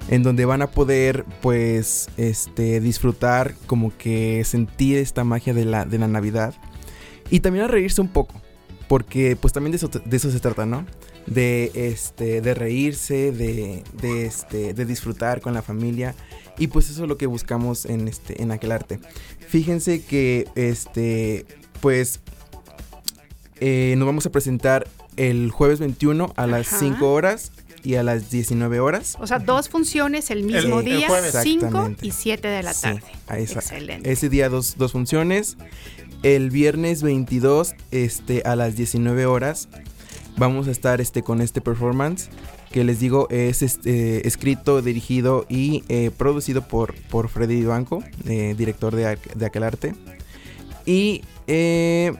En donde van a poder, pues, este, disfrutar, como que sentir esta magia de la, de la Navidad. Y también a reírse un poco. Porque, pues, también de eso, se trata, ¿no? De, este, de reírse, de, este, de disfrutar con la familia. Y pues eso es lo que buscamos en, este, en aquel arte. Fíjense que, este, pues, eh, nos vamos a presentar el jueves 21 a las Ajá. 5 horas y a las 19 horas. O sea, dos funciones el mismo El- el día, jueves. 5 Exactamente. y 7 de la Sí, tarde. a esa- Excelente. Ese día dos, dos funciones. El viernes 22 este, a las 19 horas vamos a estar este, con este performance que les digo es este, escrito, dirigido y eh, producido por, por Freddy Banco, eh, director de, de aquel arte. Y eh,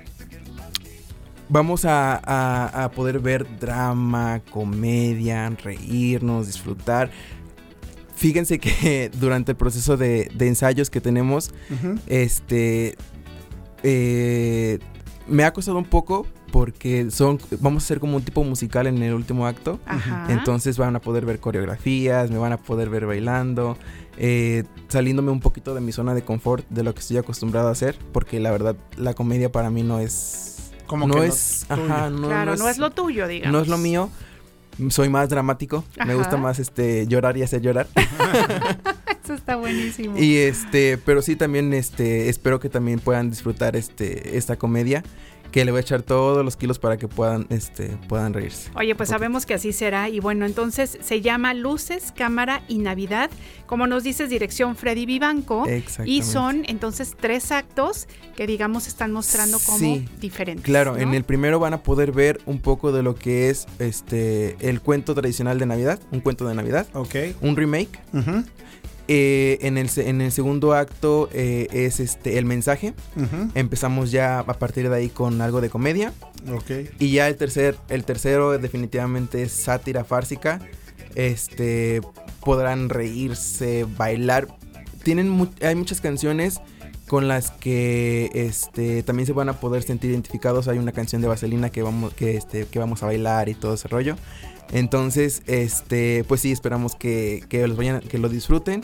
vamos a, a- a poder ver drama, comedia, reírnos, disfrutar. Fíjense que durante el proceso de, de ensayos que tenemos, este, eh, me ha costado un poco porque son, vamos a hacer como un tipo musical en el último acto. Ajá. Entonces van a poder ver coreografías, me van a poder ver bailando, eh, saliéndome un poquito de mi zona de confort, de lo que estoy acostumbrado a hacer, porque la verdad la comedia para mí no es... Como no que no es... tuyo. ajá, no, claro, no es, lo tuyo, digamos. no es lo mío. Soy más dramático. Me Ajá. gusta más este llorar y hacer llorar. Eso está buenísimo. y este, pero sí también este espero que también puedan disfrutar este esta comedia que le voy a echar todos los kilos para que puedan, este, puedan reírse. Oye, pues sabemos que así será. Y bueno, entonces se llama Luces, Cámara y Navidad. Como nos dices, dirección Freddy Vivanco. Y son entonces tres actos que digamos están mostrando como Sí, diferentes. Claro, ¿no? en el primero van a poder ver un poco de lo que es este el cuento tradicional de Navidad, un cuento de Navidad. Ok. Un remake. Ujú. Eh, en, el, en el segundo acto eh, es este el mensaje. Empezamos ya a partir de ahí con algo de comedia. Ok. Y ya el tercer, el tercero definitivamente es sátira fársica. Este podrán reírse, bailar. Tienen mu- hay muchas canciones con las que este también se van a poder sentir identificados. Hay una canción de Vaselina que vamos que este que vamos a bailar y todo ese rollo. Entonces, este, pues sí, esperamos que, que los vayan, que lo disfruten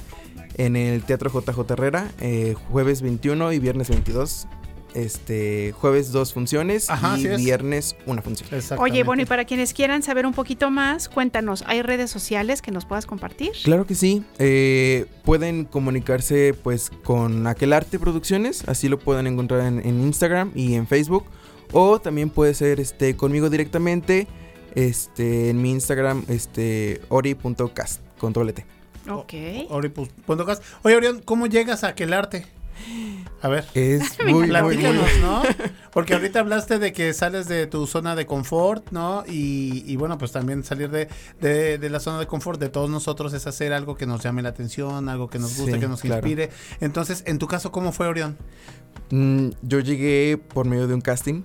en el Teatro JJ Herrera, eh, jueves 21 y viernes 22. Este, jueves dos funciones Ajá, y viernes una función. Oye, bueno, y para quienes quieran saber un poquito más, cuéntanos, ¿hay redes sociales que nos puedas compartir? Claro que sí. eh, pueden comunicarse pues con Aquelarte Producciones, así lo pueden encontrar en, en Instagram y en Facebook. O también puede ser este conmigo directamente. Este, en mi Instagram, este, ori.cast con doble T. Ok. Ori.cast. Oye, Orión, ¿cómo llegas a aquel arte? A ver. Es muy, muy, ¿no? Porque ahorita hablaste de que sales de tu zona de confort, ¿no? Y, y bueno, pues también salir de, de- de la zona de confort de todos nosotros es hacer algo que nos llame la atención, algo que nos guste, Sí, que nos claro. inspire. Entonces, en tu caso, ¿cómo fue, Orión? Mm, yo llegué por medio de un casting.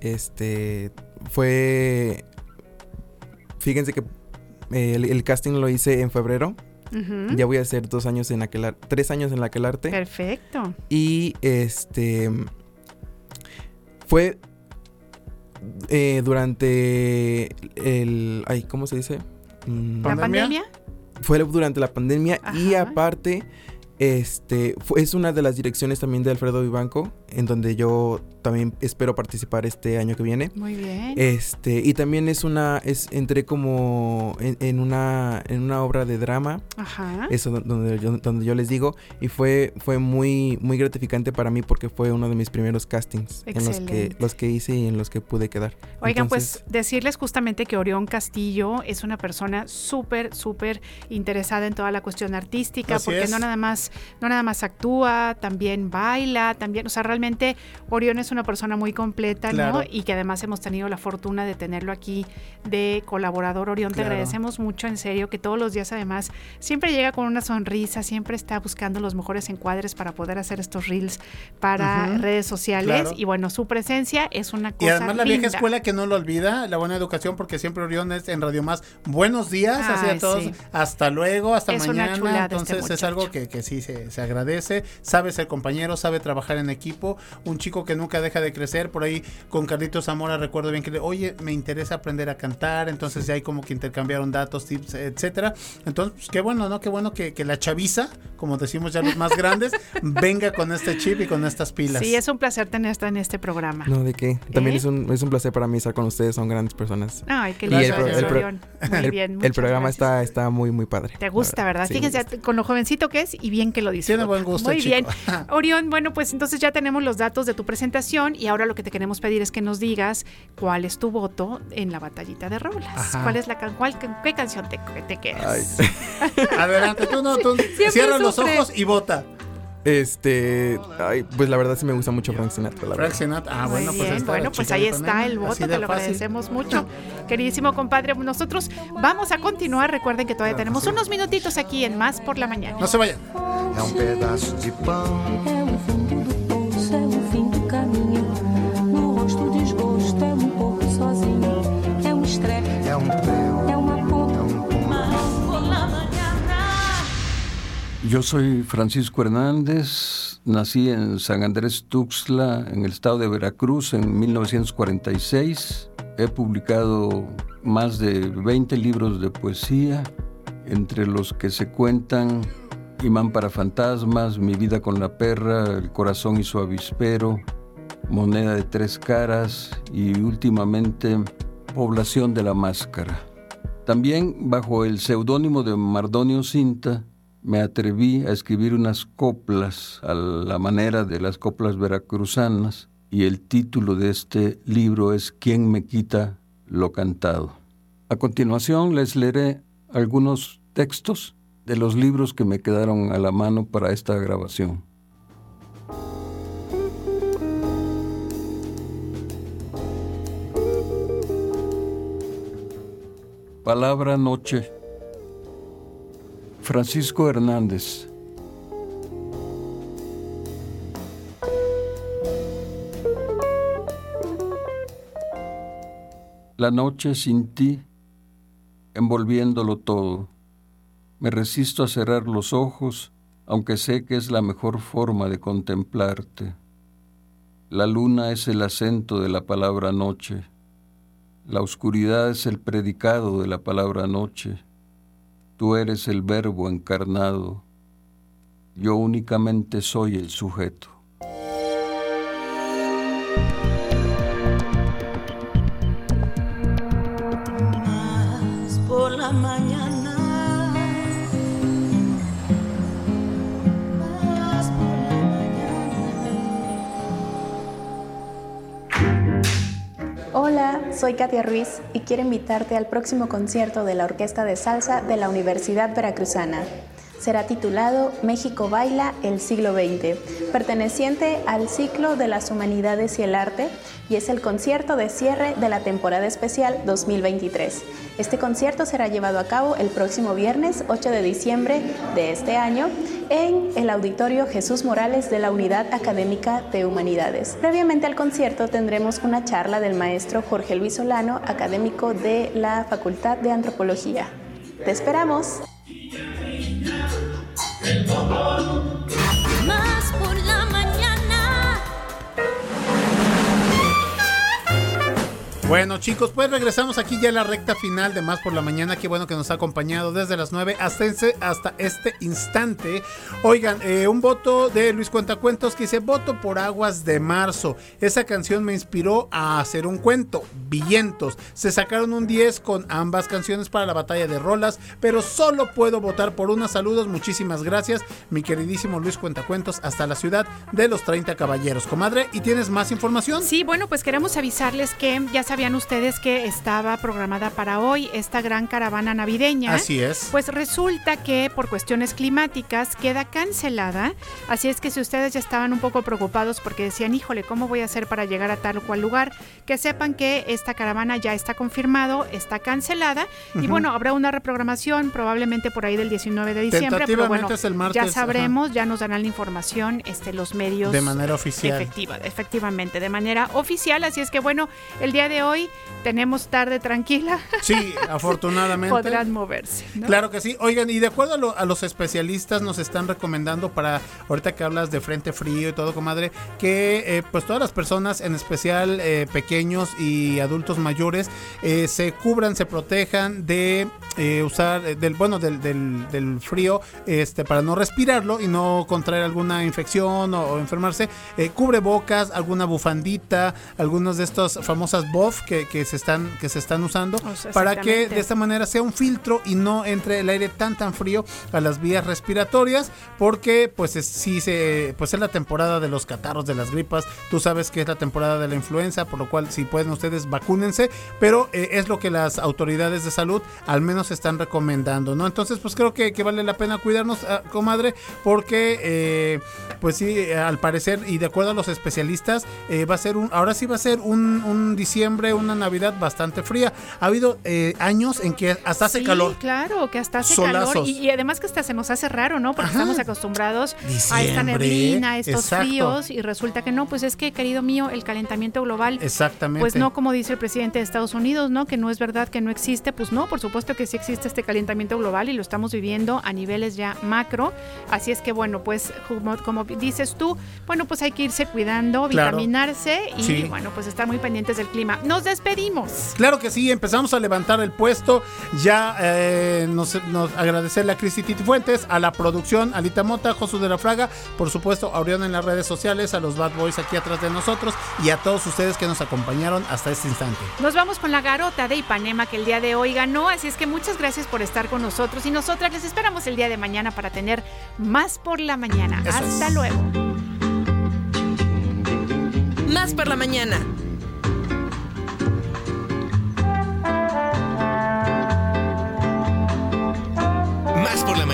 Este fue. Fíjense que eh, el, el casting lo hice en febrero. Ya voy a hacer dos años en aquel arte, tres años en aquel arte. Perfecto. Y este fue eh, durante el ay, ¿cómo se dice? Mm, ¿La pandemia? fue durante la pandemia y aparte este fue- es una de las direcciones también de Alfredo Vivanco en donde yo también espero participar este año que viene Muy bien. este y también es una es entré como en, en una en una obra de drama Ajá. eso do- donde yo, donde yo les digo y fue fue muy muy gratificante para mí porque fue uno de mis primeros castings en los que Excelente. los que hice y en los que pude quedar Oigan, Entonces, pues decirles justamente que Orión Castillo es una persona súper, súper interesada en toda la cuestión artística, Así porque es. no nada más, no nada más actúa, también baila, también, o sea, realmente Orión es una persona muy completa, Claro. ¿no? Y que además hemos tenido la fortuna de tenerlo aquí de colaborador. Orión, te agradecemos mucho, en serio, que todos los días además siempre llega con una sonrisa, siempre está buscando los mejores encuadres para poder hacer estos reels para redes sociales. Claro. Y bueno, su presencia es una cosa Y además la vieja escuela que no lo olvida, la buena educación, porque siempre Orión es en Radio Más. Buenos días, así a todos. sí. Hasta luego, hasta Es una mañana. este Entonces es algo que, que sí se, se agradece. Sabe ser compañero, sabe trabajar en equipo. Un chico que nunca deja de crecer. Por ahí con Carlitos Zamora recuerdo bien que le, oye, me interesa aprender a cantar. Entonces ya hay como que intercambiaron datos, tips, etcétera. Entonces, pues qué bueno, ¿no? Qué bueno que, que la chaviza, como decimos ya los más grandes, venga con este chip y con estas pilas. Sí, es un placer tenerte en este programa. no de qué también ¿Eh? es un es un placer para mí estar con ustedes son grandes personas Ay, qué lindo, el, pro- el pro-. Muy el- bien, el muchas programa gracias. está está muy muy padre Te gusta, ¿verdad? Sí, Fíjense con lo jovencito que es y bien que lo disfruta. Tiene buen gusto Muy chico. bien. Orión, bueno, pues entonces ya tenemos los datos de tu presentación y ahora lo que te queremos pedir es que nos digas cuál es tu voto en la batallita de rolas. Ajá. ¿Cuál es la can- cuál, qué canción te, te quedas? Adelante, tú no, tú cierra los sufre. ojos y vota. este ay, pues la verdad sí me gusta mucho Frank Sinatra la Frank. Sinatra. Ah, Muy bueno, pues bien, ahí está bueno, pues ahí está el voto, te de lo fácil. agradecemos mucho. Queridísimo compadre, nosotros vamos a continuar. Recuerden que todavía tenemos unos minutitos aquí en Más por la Mañana. No se vayan. É um pedaço de pão. Yo soy Francisco Hernández, nací en San Andrés Tuxtla, en el estado de Veracruz, en 1946. He publicado más de 20 libros de poesía, entre los que se cuentan Imán para fantasmas, Mi vida con la perra, El corazón y su avispero, Moneda de tres caras y últimamente Población de la máscara. También bajo el seudónimo de Mardonio Cinta me atreví a escribir unas coplas a la manera de las coplas veracruzanas y el título de este libro es ¿Quién me quita lo cantado? A continuación les leeré algunos textos de los libros que me quedaron a la mano para esta grabación. Palabra Noche. Francisco Hernández. La noche sin ti, envolviéndolo todo. Me resisto a cerrar los ojos, aunque sé que es la mejor forma de contemplarte. La luna es el acento de la palabra noche. La oscuridad es el predicado de la palabra noche. Tú eres el verbo encarnado. Yo únicamente soy el sujeto. Soy Katia Ruiz y quiero invitarte al próximo concierto de la Orquesta de Salsa de la Universidad Veracruzana. Será titulado México Baila el siglo XX, perteneciente al ciclo de las humanidades y el arte, y es el concierto de cierre de la temporada especial 2023. Este concierto será llevado a cabo el próximo viernes 8 de diciembre de este año en el Auditorio Jesús Morales de la Unidad Académica de Humanidades. Previamente al concierto tendremos una charla del maestro Jorge Luis Solano, académico de la Facultad de Antropología. ¡Te esperamos! Más Bueno chicos, pues regresamos aquí ya a la recta final de Más por la Mañana. Qué bueno que nos ha acompañado desde las 9 hasta, ese- hasta este instante. Oigan, eh, un voto de Luis Cuentacuentos que dice, voto por Aguas de Marzo. Esa canción me inspiró a hacer un cuento, Vientos. Se sacaron un 10 con ambas canciones para la batalla de rolas, pero solo puedo votar por una. Saludos, muchísimas gracias, mi queridísimo Luis Cuentacuentos, hasta la ciudad de los 30 caballeros. Comadre, ¿y tienes más información? Sí, bueno, pues queremos avisarles que ya sabían ustedes que estaba programada para hoy esta gran caravana navideña. Así es. Pues resulta que por cuestiones climáticas queda cancelada. Así es que si ustedes ya estaban un poco preocupados porque decían, híjole, ¿cómo voy a hacer para llegar a tal o cual lugar? Que sepan que esta caravana ya está confirmado, está cancelada. Y Ujú. bueno, habrá una reprogramación probablemente por ahí del 19 de diciembre. Pero bueno, es el martes, ya ajá. sabremos, ya nos darán la información este, los medios. De manera oficial. Efectiva, efectivamente, de manera oficial. Así es que bueno, el día de hoy tenemos tarde tranquila. Sí, afortunadamente. Podrán moverse. ¿no? Claro que sí. Oigan, y de acuerdo a, lo- a los especialistas nos están recomendando para, ahorita que hablas de frente frío y todo, comadre, que eh, pues todas las personas, en especial eh, pequeños y adultos mayores, eh, se cubran, se protejan de eh, usar, del bueno, del, del- del frío, este, para no respirarlo y no contraer alguna infección o, o enfermarse. Cubre bocas, alguna bufandita, algunas de estas famosas buff que, que se están, que se están usando, sea, para que de esta manera sea un filtro y no entre el aire tan tan frío a las vías respiratorias porque pues es, sí se pues es la temporada de los catarros de las gripas. Tú sabes que es la temporada de la influenza por lo cual si pueden ustedes vacúnense. Pero eh, es lo que las autoridades de salud al menos están recomendando no entonces pues creo que, que vale la pena cuidarnos ah, comadre porque eh, pues sí eh, al parecer y de acuerdo a los especialistas eh, va a ser un ahora sí va a ser un, un diciembre una navidad bastante fría ha habido eh, años en que hasta hace Sí, calor claro, que hasta hace calor. Y, y además que hasta se nos hace raro, ¿no? Porque estamos acostumbrados a esta neblina, a estos exacto. fríos, y resulta que no, pues es que, querido mío, el calentamiento global. Exactamente. Pues no como dice el presidente de Estados Unidos, ¿no? Que no es verdad que no existe. Pues no, por supuesto que sí existe este calentamiento global y lo estamos viviendo a niveles ya macro. Así es que, bueno, pues como, como dices tú, bueno, pues hay que irse cuidando, Claro. vitaminarse y, Sí. bueno, pues estar muy pendientes del clima. Nos despedimos. Claro que sí, empezamos a levantar el puesto. Ya eh, nos, nos agradecerle a Cristi Titi Fuentes, a la producción, a Alita Mota, Josu de la Fraga, por supuesto, a Orión en las redes sociales, a los Bad Boys aquí atrás de nosotros y a todos ustedes que nos acompañaron hasta este instante. Nos vamos con la garota de Ipanema que el día de hoy ganó, así es que muchas gracias por estar con nosotros y nosotras les esperamos el día de mañana para tener más por la mañana. Eso es. Hasta luego. Más por la mañana.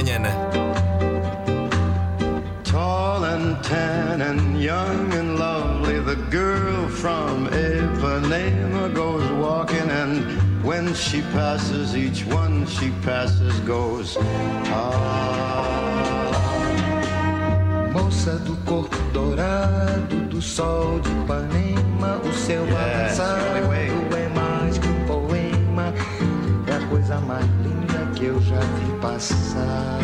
Mañana. Tall and tan and young and lovely, the girl from Ipanema goes walking, and when she passes, each one she passes goes, ah. Moça do corpo dourado do sol de Ipanema, o seu Yes, really é mais que um poema, é a coisa mais passar.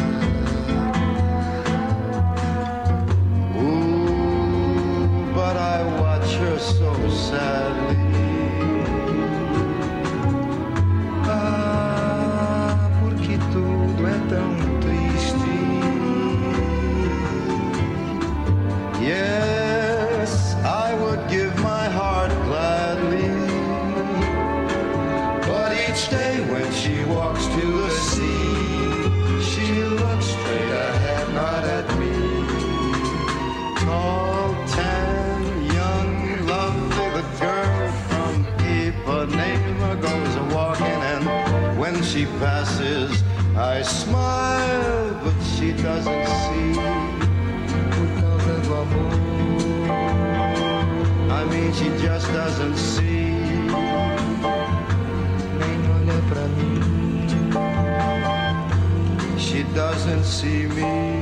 Ooh, but I watch her so sadly. Passes, I smile, but she doesn't see. I mean, she just doesn't see. She doesn't see me.